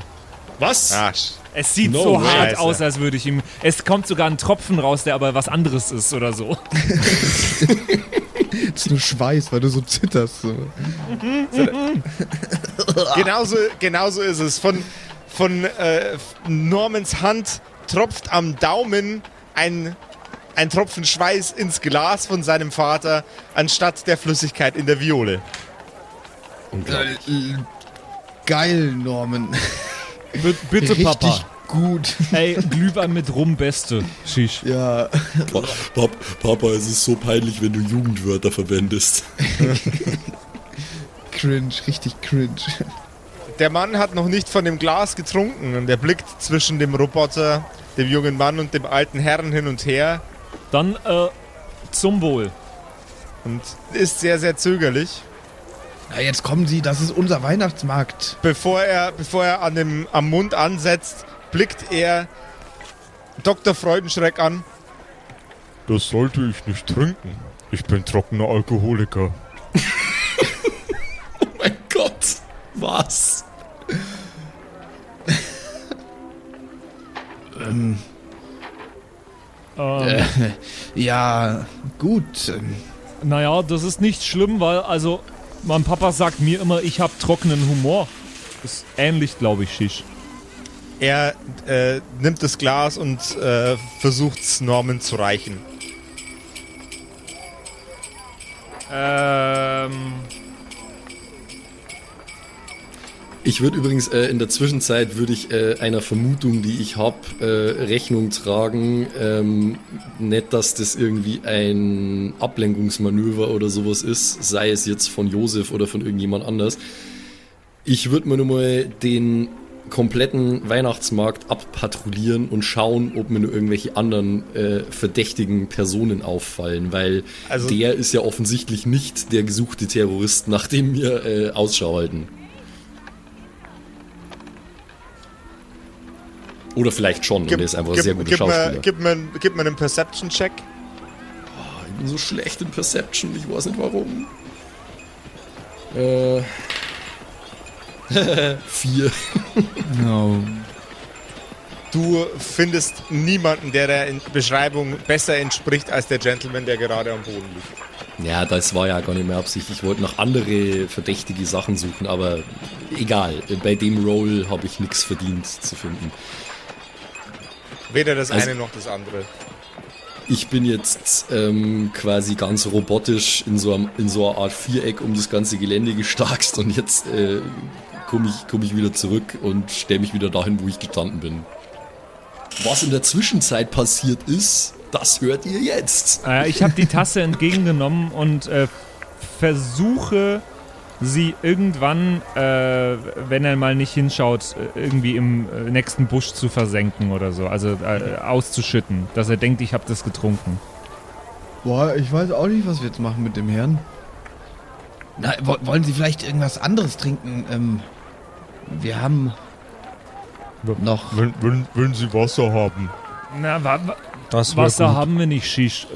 S6: Was?
S1: Ah, sch-
S3: Es sieht
S6: No
S3: so
S6: way.
S3: hart
S1: Scheiße.
S3: aus, als würde ich ihm. Es kommt sogar ein Tropfen raus, der aber was anderes ist oder so.
S2: Ist nur Schweiß, weil du so zitterst. So.
S1: genauso, genauso ist es. Von, von äh, Normans Hand tropft am Daumen ein, ein Tropfen Schweiß ins Glas von seinem Vater, anstatt der Flüssigkeit in der Viole.
S2: Äh, Geil, Norman.
S3: B bitte,
S2: Richtig
S3: Papa.
S2: Gut.
S3: Ey, Glühwein mit Rum, beste. Schisch.
S2: Ja,
S6: Pa Pap Papa, es ist so peinlich, wenn du Jugendwörter verwendest.
S2: cringe, richtig cringe.
S1: Der Mann hat noch nicht von dem Glas getrunken und er blickt zwischen dem Roboter, dem jungen Mann und dem alten Herrn hin und her
S3: Dann, äh, zum Wohl.
S1: und ist sehr, sehr zögerlich.
S2: Na, jetzt kommen Sie, das ist unser Weihnachtsmarkt.
S1: Bevor er, bevor er an dem, am Mund ansetzt, blickt er Dr. Freudenschreck an.
S7: Das sollte ich nicht trinken. Ich bin trockener Alkoholiker.
S6: Oh mein Gott. Was?
S3: Ähm,
S2: Ja, gut. ähm,
S3: Naja, das ist nicht schlimm, weil, also, mein Papa sagt mir immer, ich habe trockenen Humor. Ist ähnlich, glaube ich, Schisch.
S1: Er äh, nimmt das Glas und äh, versucht es Norman zu reichen.
S3: Ähm.
S6: Ich würde übrigens äh, in der Zwischenzeit würde ich äh, einer Vermutung, die ich habe, äh, Rechnung tragen. Ähm, nicht, dass das irgendwie ein Ablenkungsmanöver oder sowas ist, sei es jetzt von Josef oder von irgendjemand anders. Ich würde mir nur mal den kompletten Weihnachtsmarkt abpatrouillieren und schauen, ob mir nur irgendwelche anderen äh, verdächtigen Personen auffallen, weil
S1: Also-
S6: der ist ja offensichtlich nicht der gesuchte Terrorist, nach dem wir äh, Ausschau halten. Oder vielleicht schon, und er ist einfach ein sehr guter
S1: gib,
S6: Schauspieler.
S1: mir, gib, mir, gib mir einen Perception-Check.
S6: Ich bin so schlecht in Perception, ich weiß nicht warum. Äh. Vier.
S2: No.
S1: Du findest niemanden, der der Beschreibung besser entspricht als der Gentleman, der gerade am Boden liegt.
S6: Ja, das war ja gar nicht mehr Absicht. Ich wollte noch andere verdächtige Sachen suchen, aber egal. Bei dem Roll habe ich nichts verdient zu finden.
S1: Weder das
S6: Also-
S1: eine noch das andere.
S6: Ich bin jetzt ähm, quasi ganz robotisch in so, einem, in so einer Art Viereck um das ganze Gelände gestarkst und jetzt äh, komme ich, komm ich wieder zurück und stelle mich wieder dahin, wo ich gestanden bin. Was in der Zwischenzeit passiert ist, das hört ihr jetzt.
S3: Äh, ich habe die Tasse entgegengenommen und äh, versuche sie irgendwann, äh, wenn er mal nicht hinschaut, irgendwie im äh, nächsten Busch zu versenken oder so. Also äh, auszuschütten, dass er denkt, ich habe das getrunken.
S2: Boah, ich weiß auch nicht, was wir jetzt machen mit dem Herrn. Na, wo, wollen Sie vielleicht irgendwas anderes trinken? Ähm, wir haben noch.
S7: Wenn, wenn, wenn Sie Wasser haben.
S3: Na, wa wa
S1: Das
S3: Wasser haben wir nicht, Shish.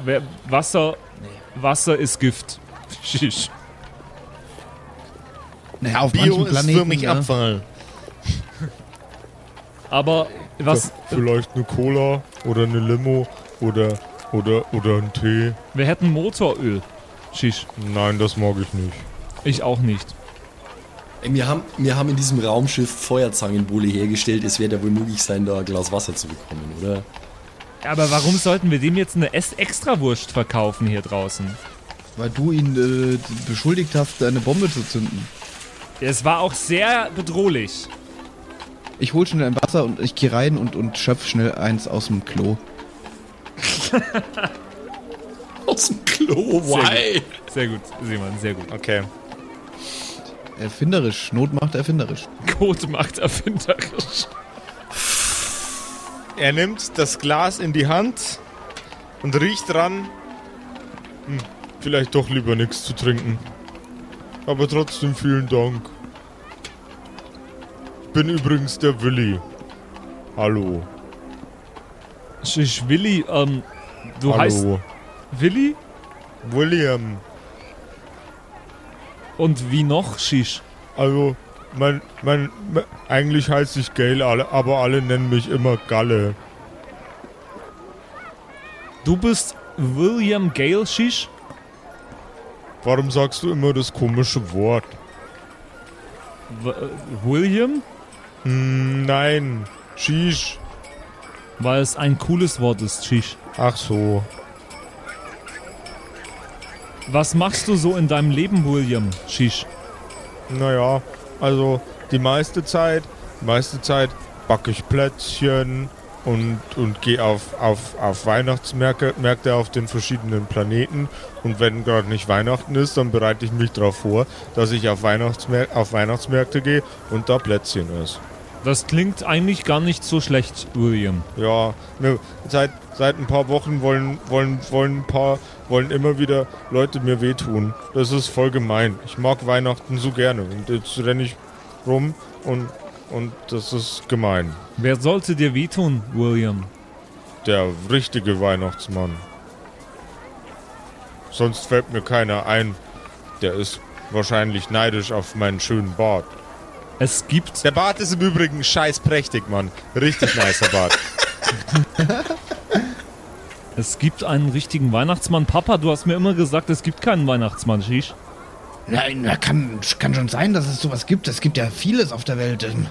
S3: Wasser, Wasser ist Gift. Shish.
S2: Naja, auf
S1: Bio
S2: manchen
S1: ist
S2: Planeten.
S1: für mich
S2: ne?
S1: Abfall.
S3: Aber was,
S7: Vielleicht eine Cola oder eine Limo oder, oder, oder ein Tee.
S3: wir hätten Motoröl. Shish.
S7: Nein, das mag ich nicht.
S3: Ich auch nicht.
S6: Wir haben, wir haben in diesem Raumschiff Feuerzangenbowle hergestellt. Es wird ja wohl möglich sein, da ein Glas Wasser zu bekommen, oder?
S3: Aber warum sollten wir dem jetzt eine Ess-Extrawurst verkaufen hier draußen?
S2: Weil du ihn äh, beschuldigt hast, eine Bombe zu zünden.
S3: Es war auch sehr bedrohlich.
S2: Ich hol schnell ein Wasser und ich gehe rein und, und schöpf schnell eins aus dem Klo.
S6: Aus dem Klo,
S3: Sehr
S6: why?
S3: Sehr gut, Simon, sehr gut.
S1: Okay.
S2: Erfinderisch. Not macht erfinderisch.
S3: Code macht erfinderisch.
S1: Er nimmt das Glas in die Hand und riecht dran. Hm, vielleicht doch lieber nichts zu trinken. Aber trotzdem vielen Dank. Ich bin übrigens der Willi. Hallo.
S3: Ich, Willi, ähm, du
S1: Hallo.
S3: heißt Willi?
S1: William.
S3: Und wie noch, Shish?
S1: Also, mein, mein, mein eigentlich heiße ich Gail, aber alle nennen mich immer Galle.
S3: Du bist William Gale, Shish?
S1: Warum sagst du immer das komische Wort?
S3: W William?
S1: Hm, nein. Shish.
S3: Weil es ein cooles Wort ist, Shish.
S1: Ach so.
S3: Was machst du so in deinem Leben, William, Shish?
S1: Naja, also die meiste Zeit, meiste Zeit backe ich Plätzchen und, und gehe auf, auf, auf Weihnachtsmärkte Märkte auf den verschiedenen Planeten. Und wenn gerade nicht Weihnachten ist, dann bereite ich mich darauf vor, dass ich auf, Weihnachtsmär auf Weihnachtsmärkte gehe und da Plätzchen esse.
S3: Das klingt eigentlich gar nicht so schlecht, William.
S1: Ja, ne, seit, seit ein paar Wochen wollen, wollen, wollen ein paar, wollen immer wieder Leute mir wehtun. Das ist voll gemein. Ich mag Weihnachten so gerne. Und jetzt renne ich rum und, und das ist gemein.
S3: Wer sollte dir wehtun, William?
S1: Der richtige Weihnachtsmann. Sonst fällt mir keiner ein. Der ist wahrscheinlich neidisch auf meinen schönen Bart.
S3: Es gibt
S1: Der Bart ist im Übrigen scheiß prächtig, Mann. Richtig nicer Bart.
S3: Es gibt einen richtigen Weihnachtsmann. Papa, du hast mir immer gesagt, es gibt keinen Weihnachtsmann, Shish.
S2: Nein, na, kann, kann schon sein, dass es sowas gibt. Es gibt ja vieles auf der Welt. Ähm,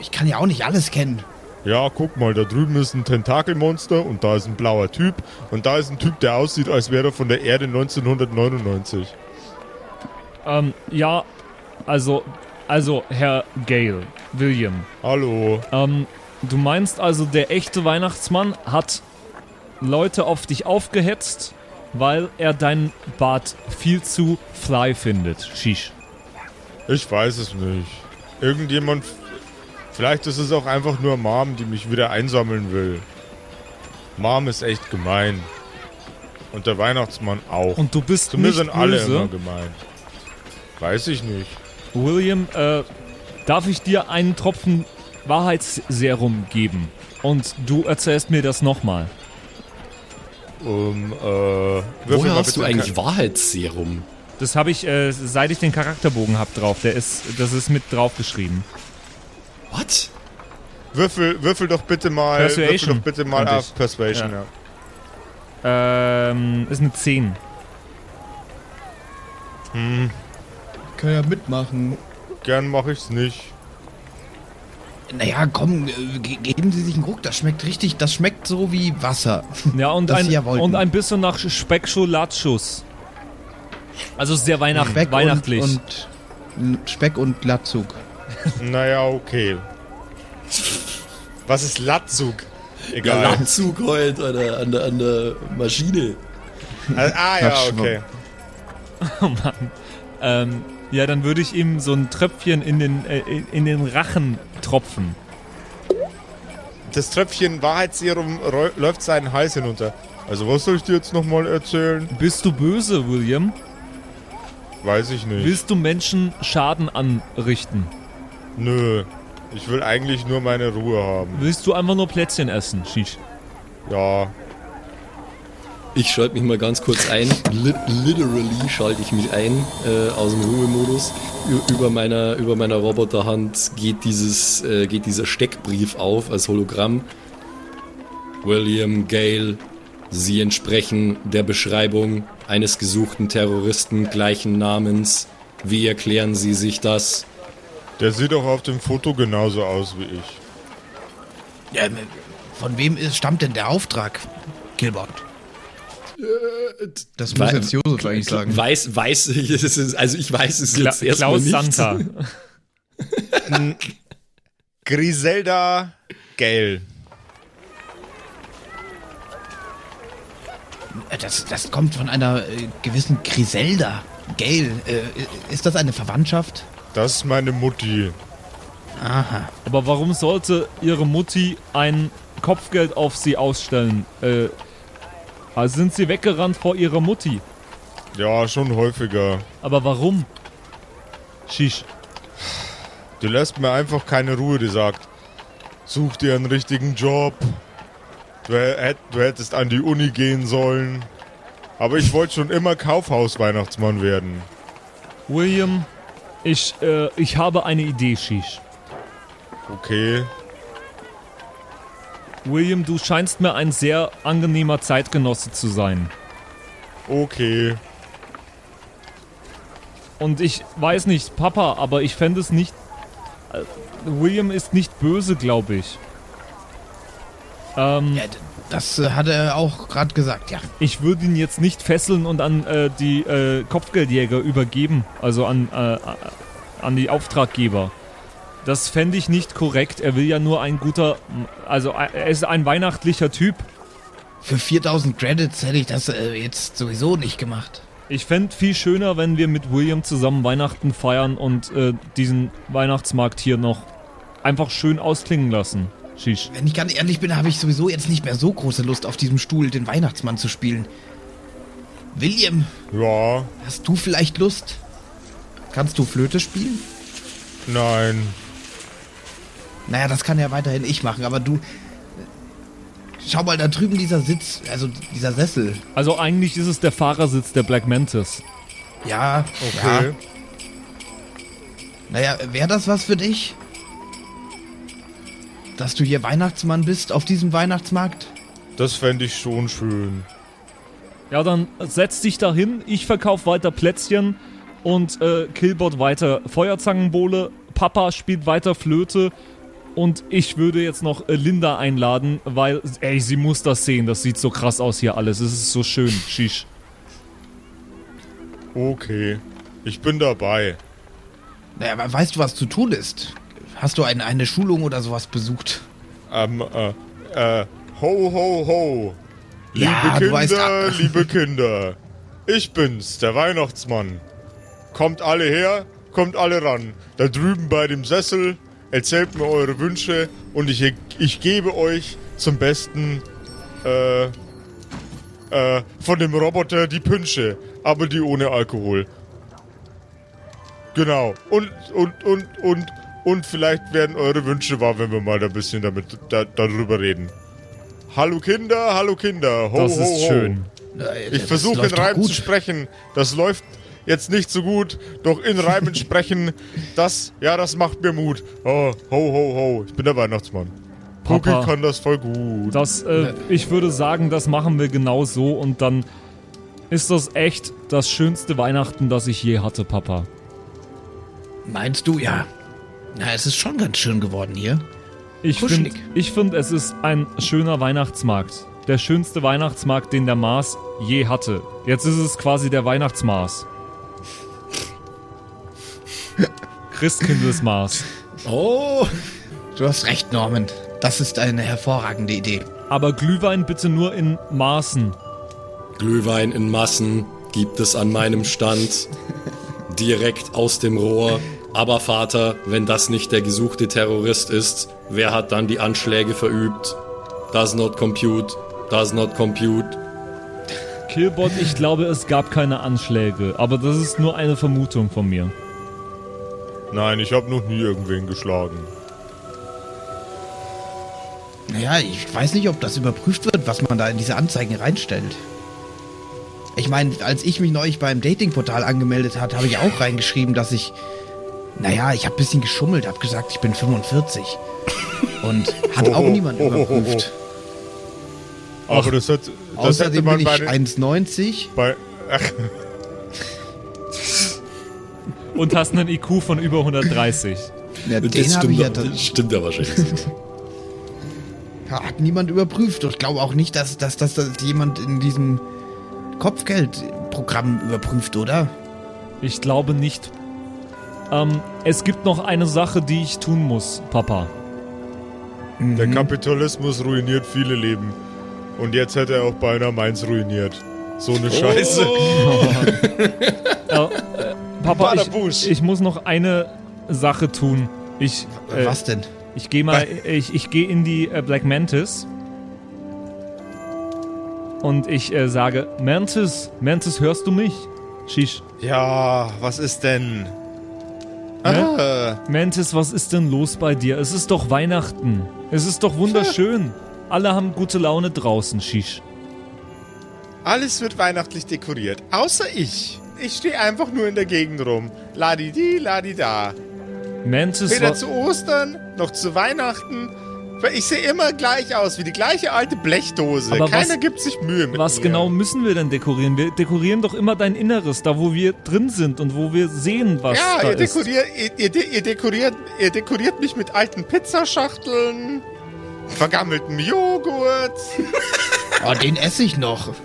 S2: Ich kann ja auch nicht alles kennen.
S1: Ja, guck mal, da drüben ist ein Tentakelmonster und da ist ein blauer Typ und da ist ein Typ, der aussieht, als wäre er von der Erde 1999.
S3: Ähm, ja, also, also, Herr Gale, William.
S1: Hallo.
S3: Ähm, du meinst also, der echte Weihnachtsmann hat Leute auf dich aufgehetzt, weil er deinen Bart viel zu fly findet, Shish.
S1: Ich weiß es nicht. Irgendjemand. Vielleicht ist es auch einfach nur Mom, die mich wieder einsammeln will. Mom ist echt gemein. Und der Weihnachtsmann auch.
S3: Und du bist
S1: Zu mir
S3: nicht
S1: sind alle
S3: böse.
S1: immer gemein. Weiß ich nicht.
S3: William, äh, darf ich dir einen Tropfen Wahrheitsserum geben? Und du erzählst mir das nochmal.
S1: Um, äh. würfel
S6: Woher hast du eigentlich Wahrheitsserum?
S3: Das habe ich, äh, seit ich den Charakterbogen hab drauf. Der ist, das ist mit draufgeschrieben.
S6: What?
S1: Würfel, würfel doch bitte mal.
S3: Persuasion
S1: Würfel doch bitte mal auf
S3: ich.
S1: Persuasion,
S3: Ja.
S1: ja.
S3: Ähm, ist eine 10.
S1: Hm,
S2: Kann ja mitmachen.
S1: gern mache ich's nicht.
S2: Naja, komm, äh, ge geben Sie sich einen Ruck. Das schmeckt richtig, das schmeckt so wie Wasser.
S3: Ja, und, ein,
S2: ja
S3: und ein bisschen nach Speckscholatschuss. Also sehr Weihnacht
S2: Speck
S3: weihnachtlich.
S2: Und, und Speck und Latzug.
S1: Naja, okay. Was ist Latzug? Egal.
S6: Landzug heult an der, an der, an der Maschine.
S1: Ah, ah ja, okay.
S3: oh Mann. Ähm, ja, dann würde ich ihm so ein Tröpfchen in den, äh, in den Rachen tropfen.
S1: Das Tröpfchen Wahrheitsserum läuft seinen Hals hinunter. Also was soll ich dir jetzt nochmal erzählen?
S3: Bist du böse, William?
S1: Weiß ich nicht.
S3: Willst du Menschen Schaden anrichten?
S1: Nö. Ich will eigentlich nur meine Ruhe haben.
S3: Willst du einfach nur Plätzchen essen, Shish?
S1: Ja.
S6: Ich schalte mich mal ganz kurz ein. Lit literally schalte ich mich ein äh, aus dem Ruhemodus. Über meiner, über meiner Roboterhand geht, dieses, äh, geht dieser Steckbrief auf als Hologramm. William Gale, Sie entsprechen der Beschreibung eines gesuchten Terroristen gleichen Namens. Wie erklären Sie sich das?
S1: Der sieht auch auf dem Foto genauso aus wie ich.
S2: Ähm, von wem ist, stammt denn der Auftrag, Killbot? Das muss jetzt Josef eigentlich sagen.
S6: Weiß, weiß ich, es ist, also ich weiß es
S3: Kla
S6: jetzt erstmal
S3: Klaus
S6: nicht.
S3: Santa.
S1: Griselda Gale.
S2: Das, das kommt von einer äh, gewissen Griselda. Gale, äh, ist das eine Verwandtschaft?
S1: Das ist meine Mutti.
S2: Aha.
S3: Aber warum sollte ihre Mutti ein Kopfgeld auf sie ausstellen. Äh, also sind sie weggerannt vor ihrer Mutti.
S1: Ja, schon häufiger.
S3: Aber warum? Shish.
S1: Die lässt mir einfach keine Ruhe, die sagt, such dir einen richtigen Job. Du, du hättest an die Uni gehen sollen. Aber ich wollte schon immer Kaufhaus-Weihnachtsmann werden.
S3: William, ich, äh, ich habe eine Idee, Shish.
S1: Okay.
S3: William, du scheinst mir ein sehr angenehmer Zeitgenosse zu sein.
S1: Okay.
S3: Und ich weiß nicht, Papa, aber ich fände es nicht. äh, William ist nicht böse, glaube ich. Ähm,
S2: Ja, das äh, hat er auch gerade gesagt, ja.
S3: ich würde ihn jetzt nicht fesseln und an äh, die äh, Kopfgeldjäger übergeben, also an, äh, an die Auftraggeber. Das fände ich nicht korrekt. Er will ja nur ein guter, also er ist ein weihnachtlicher Typ.
S2: Für 4000 Credits hätte ich das äh, jetzt sowieso nicht gemacht.
S3: Ich fände viel schöner, wenn wir mit William zusammen Weihnachten feiern und äh, diesen Weihnachtsmarkt hier noch einfach schön ausklingen lassen. Shish.
S2: Wenn ich ganz ehrlich bin, habe ich sowieso jetzt nicht mehr so große Lust, auf diesem Stuhl den Weihnachtsmann zu spielen. William,
S1: Ja,
S2: hast du vielleicht Lust? Kannst du Flöte spielen?
S1: nein.
S2: Naja, das kann ja weiterhin ich machen, aber du. Schau mal, da drüben dieser Sitz, also dieser Sessel.
S3: Also eigentlich ist es der Fahrersitz der Black Mantis.
S2: Ja,
S1: Okay.
S2: ja. Naja, wäre das was für dich? Dass du hier Weihnachtsmann bist auf diesem Weihnachtsmarkt?
S1: Das fände ich schon schön.
S3: Ja, dann setz dich dahin, ich verkauf weiter Plätzchen und äh, Killbot weiter Feuerzangenbowle, Papa spielt weiter Flöte und ich würde jetzt noch äh, Linda einladen, weil, ey, sie muss das sehen, das sieht so krass aus hier alles, es ist so schön, Shish.
S1: Okay. Ich bin dabei.
S2: Naja, aber weißt du, was zu tun ist? Hast du ein, eine Schulung oder sowas besucht?
S1: Ähm, äh, äh, ho, ho, ho. Liebe
S2: Ja, du weißt,
S1: Kinder,
S2: ah.
S1: liebe Kinder. Ich bin's, der Weihnachtsmann. Kommt alle her, kommt alle ran. Da drüben bei dem Sessel, erzählt mir eure Wünsche und ich, ich gebe euch zum Besten, äh, äh, von dem Roboter die Pünsche, aber die ohne Alkohol. Genau. Und, und, und, und, und vielleicht werden eure Wünsche wahr, wenn wir mal da ein bisschen damit, da, darüber reden. Hallo Kinder, hallo Kinder. Ho,
S3: Das
S1: ho,
S3: ist
S1: ho.
S3: schön.
S1: Ich versuche in Reimen zu sprechen. Das läuft jetzt nicht so gut. Doch in Reimen sprechen, das, ja, das macht mir Mut. Oh, ho, ho, ho. Ich bin der Weihnachtsmann. Cookie
S3: Papa.
S1: kann das voll gut.
S3: Das, äh, ich würde sagen, das machen wir genau so und dann ist das echt das schönste Weihnachten, das ich je hatte, Papa.
S2: Meinst du, ja. Na, es ist schon ganz schön geworden hier.
S3: Ich finde, find, es ist ein schöner Weihnachtsmarkt. Der schönste Weihnachtsmarkt, den der Mars je hatte. Jetzt ist es quasi der Weihnachtsmars. Christkindlesmars.
S6: Oh,
S2: Du hast recht, Norman. Das ist eine hervorragende Idee.
S3: Aber Glühwein bitte nur in Maßen.
S6: Glühwein in Massen gibt es an meinem Stand. Direkt aus dem Rohr. Aber Vater, wenn das nicht der gesuchte Terrorist ist, wer hat dann die Anschläge verübt? Does not compute. Does not compute.
S3: Killbot, ich glaube, es gab keine Anschläge. Aber das ist nur eine Vermutung von mir.
S1: Nein, ich habe noch nie irgendwen geschlagen.
S2: Naja, ich weiß nicht, ob das überprüft wird, was man da in diese Anzeigen reinstellt. Ich meine, als ich mich neulich beim Datingportal angemeldet hat, habe ich auch reingeschrieben, dass ich. Naja, ich habe ein bisschen geschummelt, habe gesagt, ich bin 45. Und hat auch niemand
S1: oh, oh, oh,
S2: überprüft.
S1: Aber das, hat, das hätte
S2: Außerdem
S1: man
S2: bin ich
S1: bei, den-
S2: 1,90.
S1: bei ach,
S3: Und hast einen IQ von über 130.
S2: Ja, den
S6: Das
S2: ich
S6: stimmt,
S2: ja.
S6: das stimmt ja wahrscheinlich. nicht.
S2: Hat niemand überprüft. Und ich glaube auch nicht, dass, dass, dass das jemand in diesem Kopfgeldprogramm überprüft, oder?
S3: Ich glaube nicht. Ähm, es gibt noch eine Sache, die ich tun muss, Papa.
S1: der Kapitalismus ruiniert viele Leben. Und jetzt hätte er auch beinahe meins ruiniert. So eine Scheiße.
S3: Äh, äh, Papa, ich, ich muss noch eine Sache tun. Ich, äh,
S2: Was denn?
S3: Ich gehe mal, ich, ich gehe in die äh, Black Mantis. Und ich äh, sage, Mantis, Mantis, hörst du mich? Shish.
S1: Ja, was ist denn?
S3: Ne? Mantis, was ist denn los bei dir? Es ist doch Weihnachten. Es ist doch wunderschön. Alle haben gute Laune draußen, Shish.
S1: Alles wird weihnachtlich dekoriert, außer ich. Ich stehe einfach nur in der Gegend rum. Ladidi, ladida.
S3: Mantis,
S1: Weder zu Ostern noch zu Weihnachten. Weil Ich sehe immer gleich aus, wie die gleiche alte Blechdose.
S3: Aber
S1: Keiner
S3: was-
S1: gibt sich Mühe mit
S3: was
S1: mir.
S3: genau müssen wir denn dekorieren? Wir dekorieren doch immer dein Inneres, da wo wir drin sind und wo wir sehen, was
S1: Ja,
S3: da
S1: ihr
S3: ist.
S1: dekoriert, ihr, ihr, ihr, dekoriert, ihr dekoriert mich mit alten Pizzaschachteln, vergammeltem Joghurt.
S2: Oh, den esse ich noch.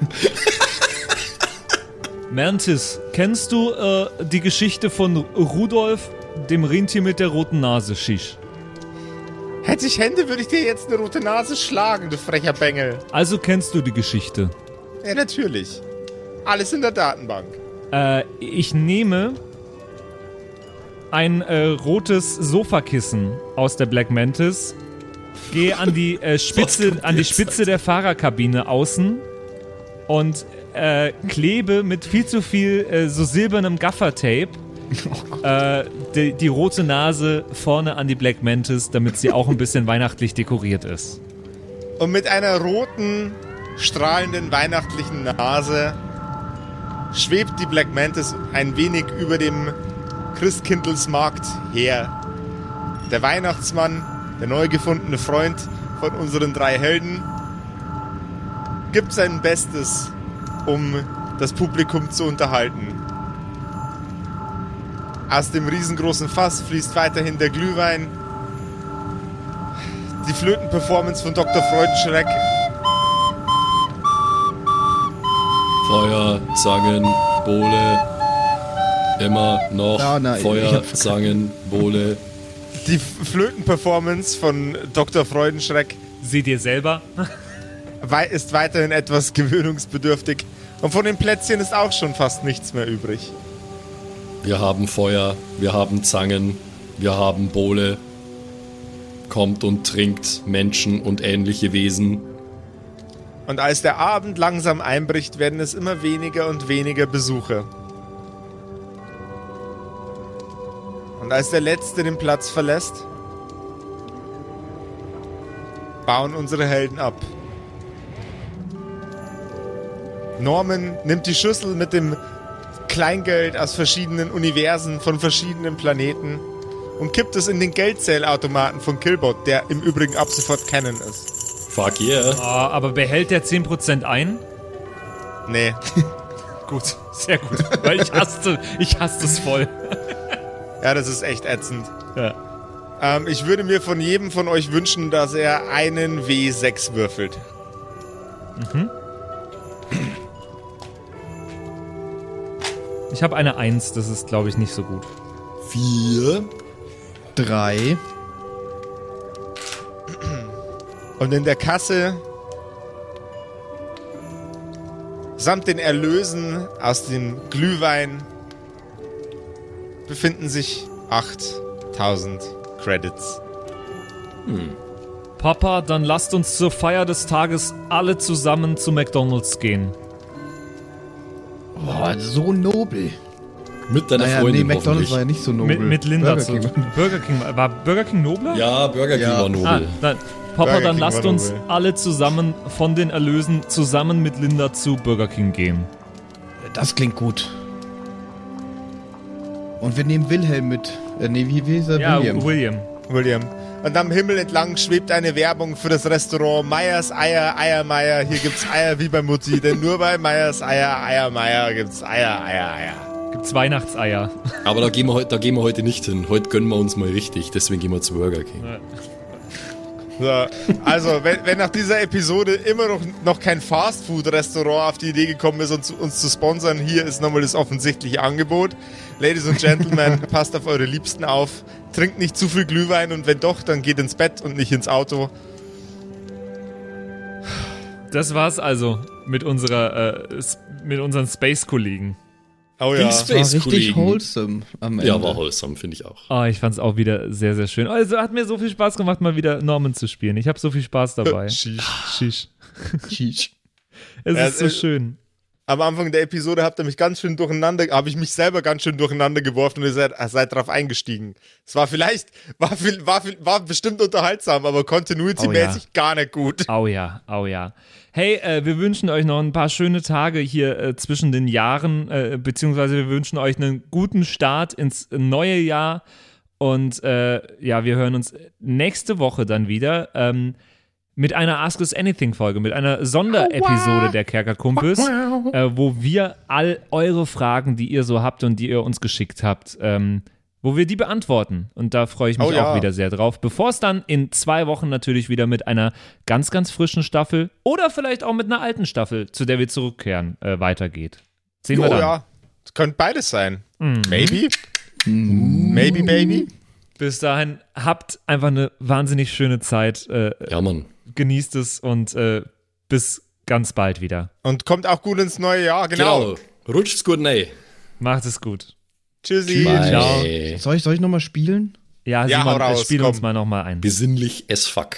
S3: Mantis, kennst du äh, die Geschichte von Rudolf, dem Rentier mit der roten Nase, Shish?
S1: Hätte ich Hände, würde ich dir jetzt eine rote Nase schlagen, du frecher Bengel.
S3: Also kennst du die Geschichte.
S1: Ja, natürlich. Alles in der Datenbank.
S3: Äh, ich nehme ein äh, rotes Sofakissen aus der Black Mantis, gehe an die äh, Spitze, an die Spitze der Fahrerkabine außen und äh, klebe mit viel zu viel äh, so silbernem Gaffertape äh, die, die rote Nase vorne an die Black Mantis, damit sie auch ein bisschen weihnachtlich dekoriert ist.
S1: Und mit einer roten, strahlenden weihnachtlichen Nase schwebt die Black Mantis ein wenig über dem Christkindlesmarkt her. Der Weihnachtsmann, der neu gefundene Freund von unseren drei Helden, gibt sein Bestes, um das Publikum zu unterhalten. Aus dem riesengroßen Fass fließt weiterhin der Glühwein. Die Flötenperformance von Dr. Freudenschreck
S6: Feuer, Zangen, Bohle. Immer noch
S2: na, ich
S6: Feuer. Zangen, Bohle.
S1: Die Flötenperformance von Dr. Freudenschreck
S3: Seht ihr selber?
S1: Ist weiterhin etwas gewöhnungsbedürftig. Und von den Plätzchen ist auch schon fast nichts mehr übrig.
S6: Wir haben Feuer, wir haben Zangen, wir haben Bohle. Kommt und trinkt Menschen und ähnliche Wesen.
S1: Und als der Abend langsam einbricht, werden es immer weniger und weniger Besucher. Und als der Letzte den Platz verlässt, bauen unsere Helden ab. Norman nimmt die Schüssel mit dem Kleingeld aus verschiedenen Universen von verschiedenen Planeten und kippt es in den Geldzählautomaten von Killbot, der im Übrigen ab sofort kennen ist.
S6: Fuck yeah.
S3: Ah, aber behält der 10% ein?
S1: Nee.
S3: Gut, sehr gut. Weil ich hasste, ich hasste es voll.
S1: Ja, das ist echt ätzend.
S3: Ja.
S1: Ähm, ich würde mir von jedem von euch wünschen, dass er einen W6 würfelt.
S3: Ich habe eine 1, das ist, glaube ich, nicht so gut.
S6: Vier.
S2: Drei.
S1: Und in der Kasse samt den Erlösen aus dem Glühwein befinden sich 8000 Credits.
S3: Papa, dann lasst uns zur Feier des Tages alle zusammen zu McDonald's gehen.
S2: Boah, so nobel.
S6: Mit deiner
S2: Naja, nee,
S6: Freundin
S2: McDonalds
S6: hoffentlich.
S2: war ja nicht so nobel.
S3: Mit, mit Linda
S2: Burger
S3: zu.
S2: King.
S3: Burger King. War Burger King nobler?
S6: Ja, Burger King
S2: Ja.
S6: war
S3: Ah,
S6: nobel.
S3: dann, Papa,
S1: Burger
S3: dann
S1: King
S3: lasst uns
S1: nobel.
S3: alle zusammen von den Erlösen zusammen mit Linda zu Burger King gehen.
S2: Das klingt gut. Und wir nehmen Wilhelm mit. Äh, nee, wie, wie ist er?
S3: Ja,
S2: William.
S3: William.
S1: William. Und am Himmel entlang schwebt eine Werbung für das Restaurant Meyers Eier, Eiermeier. Hier gibt's Eier wie bei Mutti, denn nur bei Meyers Eier, Eiermeier gibt's Eier, Eier, Eier.
S3: Gibt's Weihnachtseier.
S6: Aber da gehen, wir, da gehen wir heute nicht hin. Heute gönnen wir uns mal richtig. Deswegen gehen wir zu Burger King.
S1: So, also, wenn, wenn nach dieser Episode immer noch, noch kein Fastfood-Restaurant auf die Idee gekommen ist, uns, uns zu sponsern, hier ist nochmal das offensichtliche Angebot. Ladies and Gentlemen, passt auf eure Liebsten auf. Trinkt nicht zu viel Glühwein und wenn doch, dann geht ins Bett und nicht ins Auto.
S3: Das war's also mit unserer, äh, mit unseren Space-Kollegen.
S1: Oh ja.
S2: Das war richtig wholesome am Ende.
S6: Ja, war wholesome, finde ich auch.
S3: Oh, ich fand es auch wieder sehr, sehr schön. Also hat mir so viel Spaß gemacht, mal wieder Norman zu spielen. Ich habe so viel Spaß dabei.
S1: Sheesh.
S3: Shish.
S2: Sheesh.
S3: Es
S1: Ja,
S3: ist so
S1: äh,
S3: schön.
S1: Am Anfang der Episode habt ihr mich ganz schön durcheinander, habe ich mich selber ganz schön durcheinander geworfen und ihr seid, seid drauf eingestiegen. Es war vielleicht, war, viel- war, viel- war bestimmt unterhaltsam, aber continuity-mäßig
S3: Oh
S1: gar nicht gut.
S3: Au ja, au ja. Hey, äh, wir wünschen euch noch ein paar schöne Tage hier äh, zwischen den Jahren, äh, beziehungsweise wir wünschen euch einen guten Start ins neue Jahr. Und äh, ja, wir hören uns nächste Woche dann wieder ähm, mit einer Ask Us Anything Folge, mit einer Sonderepisode der Kerkerkumpels, äh, wo wir all eure Fragen, die ihr so habt und die ihr uns geschickt habt, ähm, wo wir die beantworten. Und da freue ich mich
S1: Oh ja.
S3: auch wieder sehr drauf. Bevor es dann in zwei Wochen natürlich wieder mit einer ganz, ganz frischen Staffel oder vielleicht auch mit einer alten Staffel, zu der wir zurückkehren, äh, weitergeht. Sehen wir
S1: Oh
S3: dann.
S1: ja, es könnte beides sein.
S3: Mhm.
S1: Maybe. Maybe, baby.
S3: Bis dahin, habt einfach eine wahnsinnig schöne Zeit. Äh,
S6: Ja, Mann.
S3: genießt es und äh, bis ganz bald wieder.
S1: Und kommt auch gut ins neue Jahr, genau.
S6: Genau. Rutscht's gut, nee.
S3: Macht es gut.
S1: Tschüssi.
S3: Ciao.
S2: Soll ich, soll ich nochmal spielen?
S3: Ja,
S1: Ja,
S3: Simon,
S1: raus,
S3: spiel
S1: komm.
S3: uns mal nochmal ein.
S6: Besinnlich as fuck.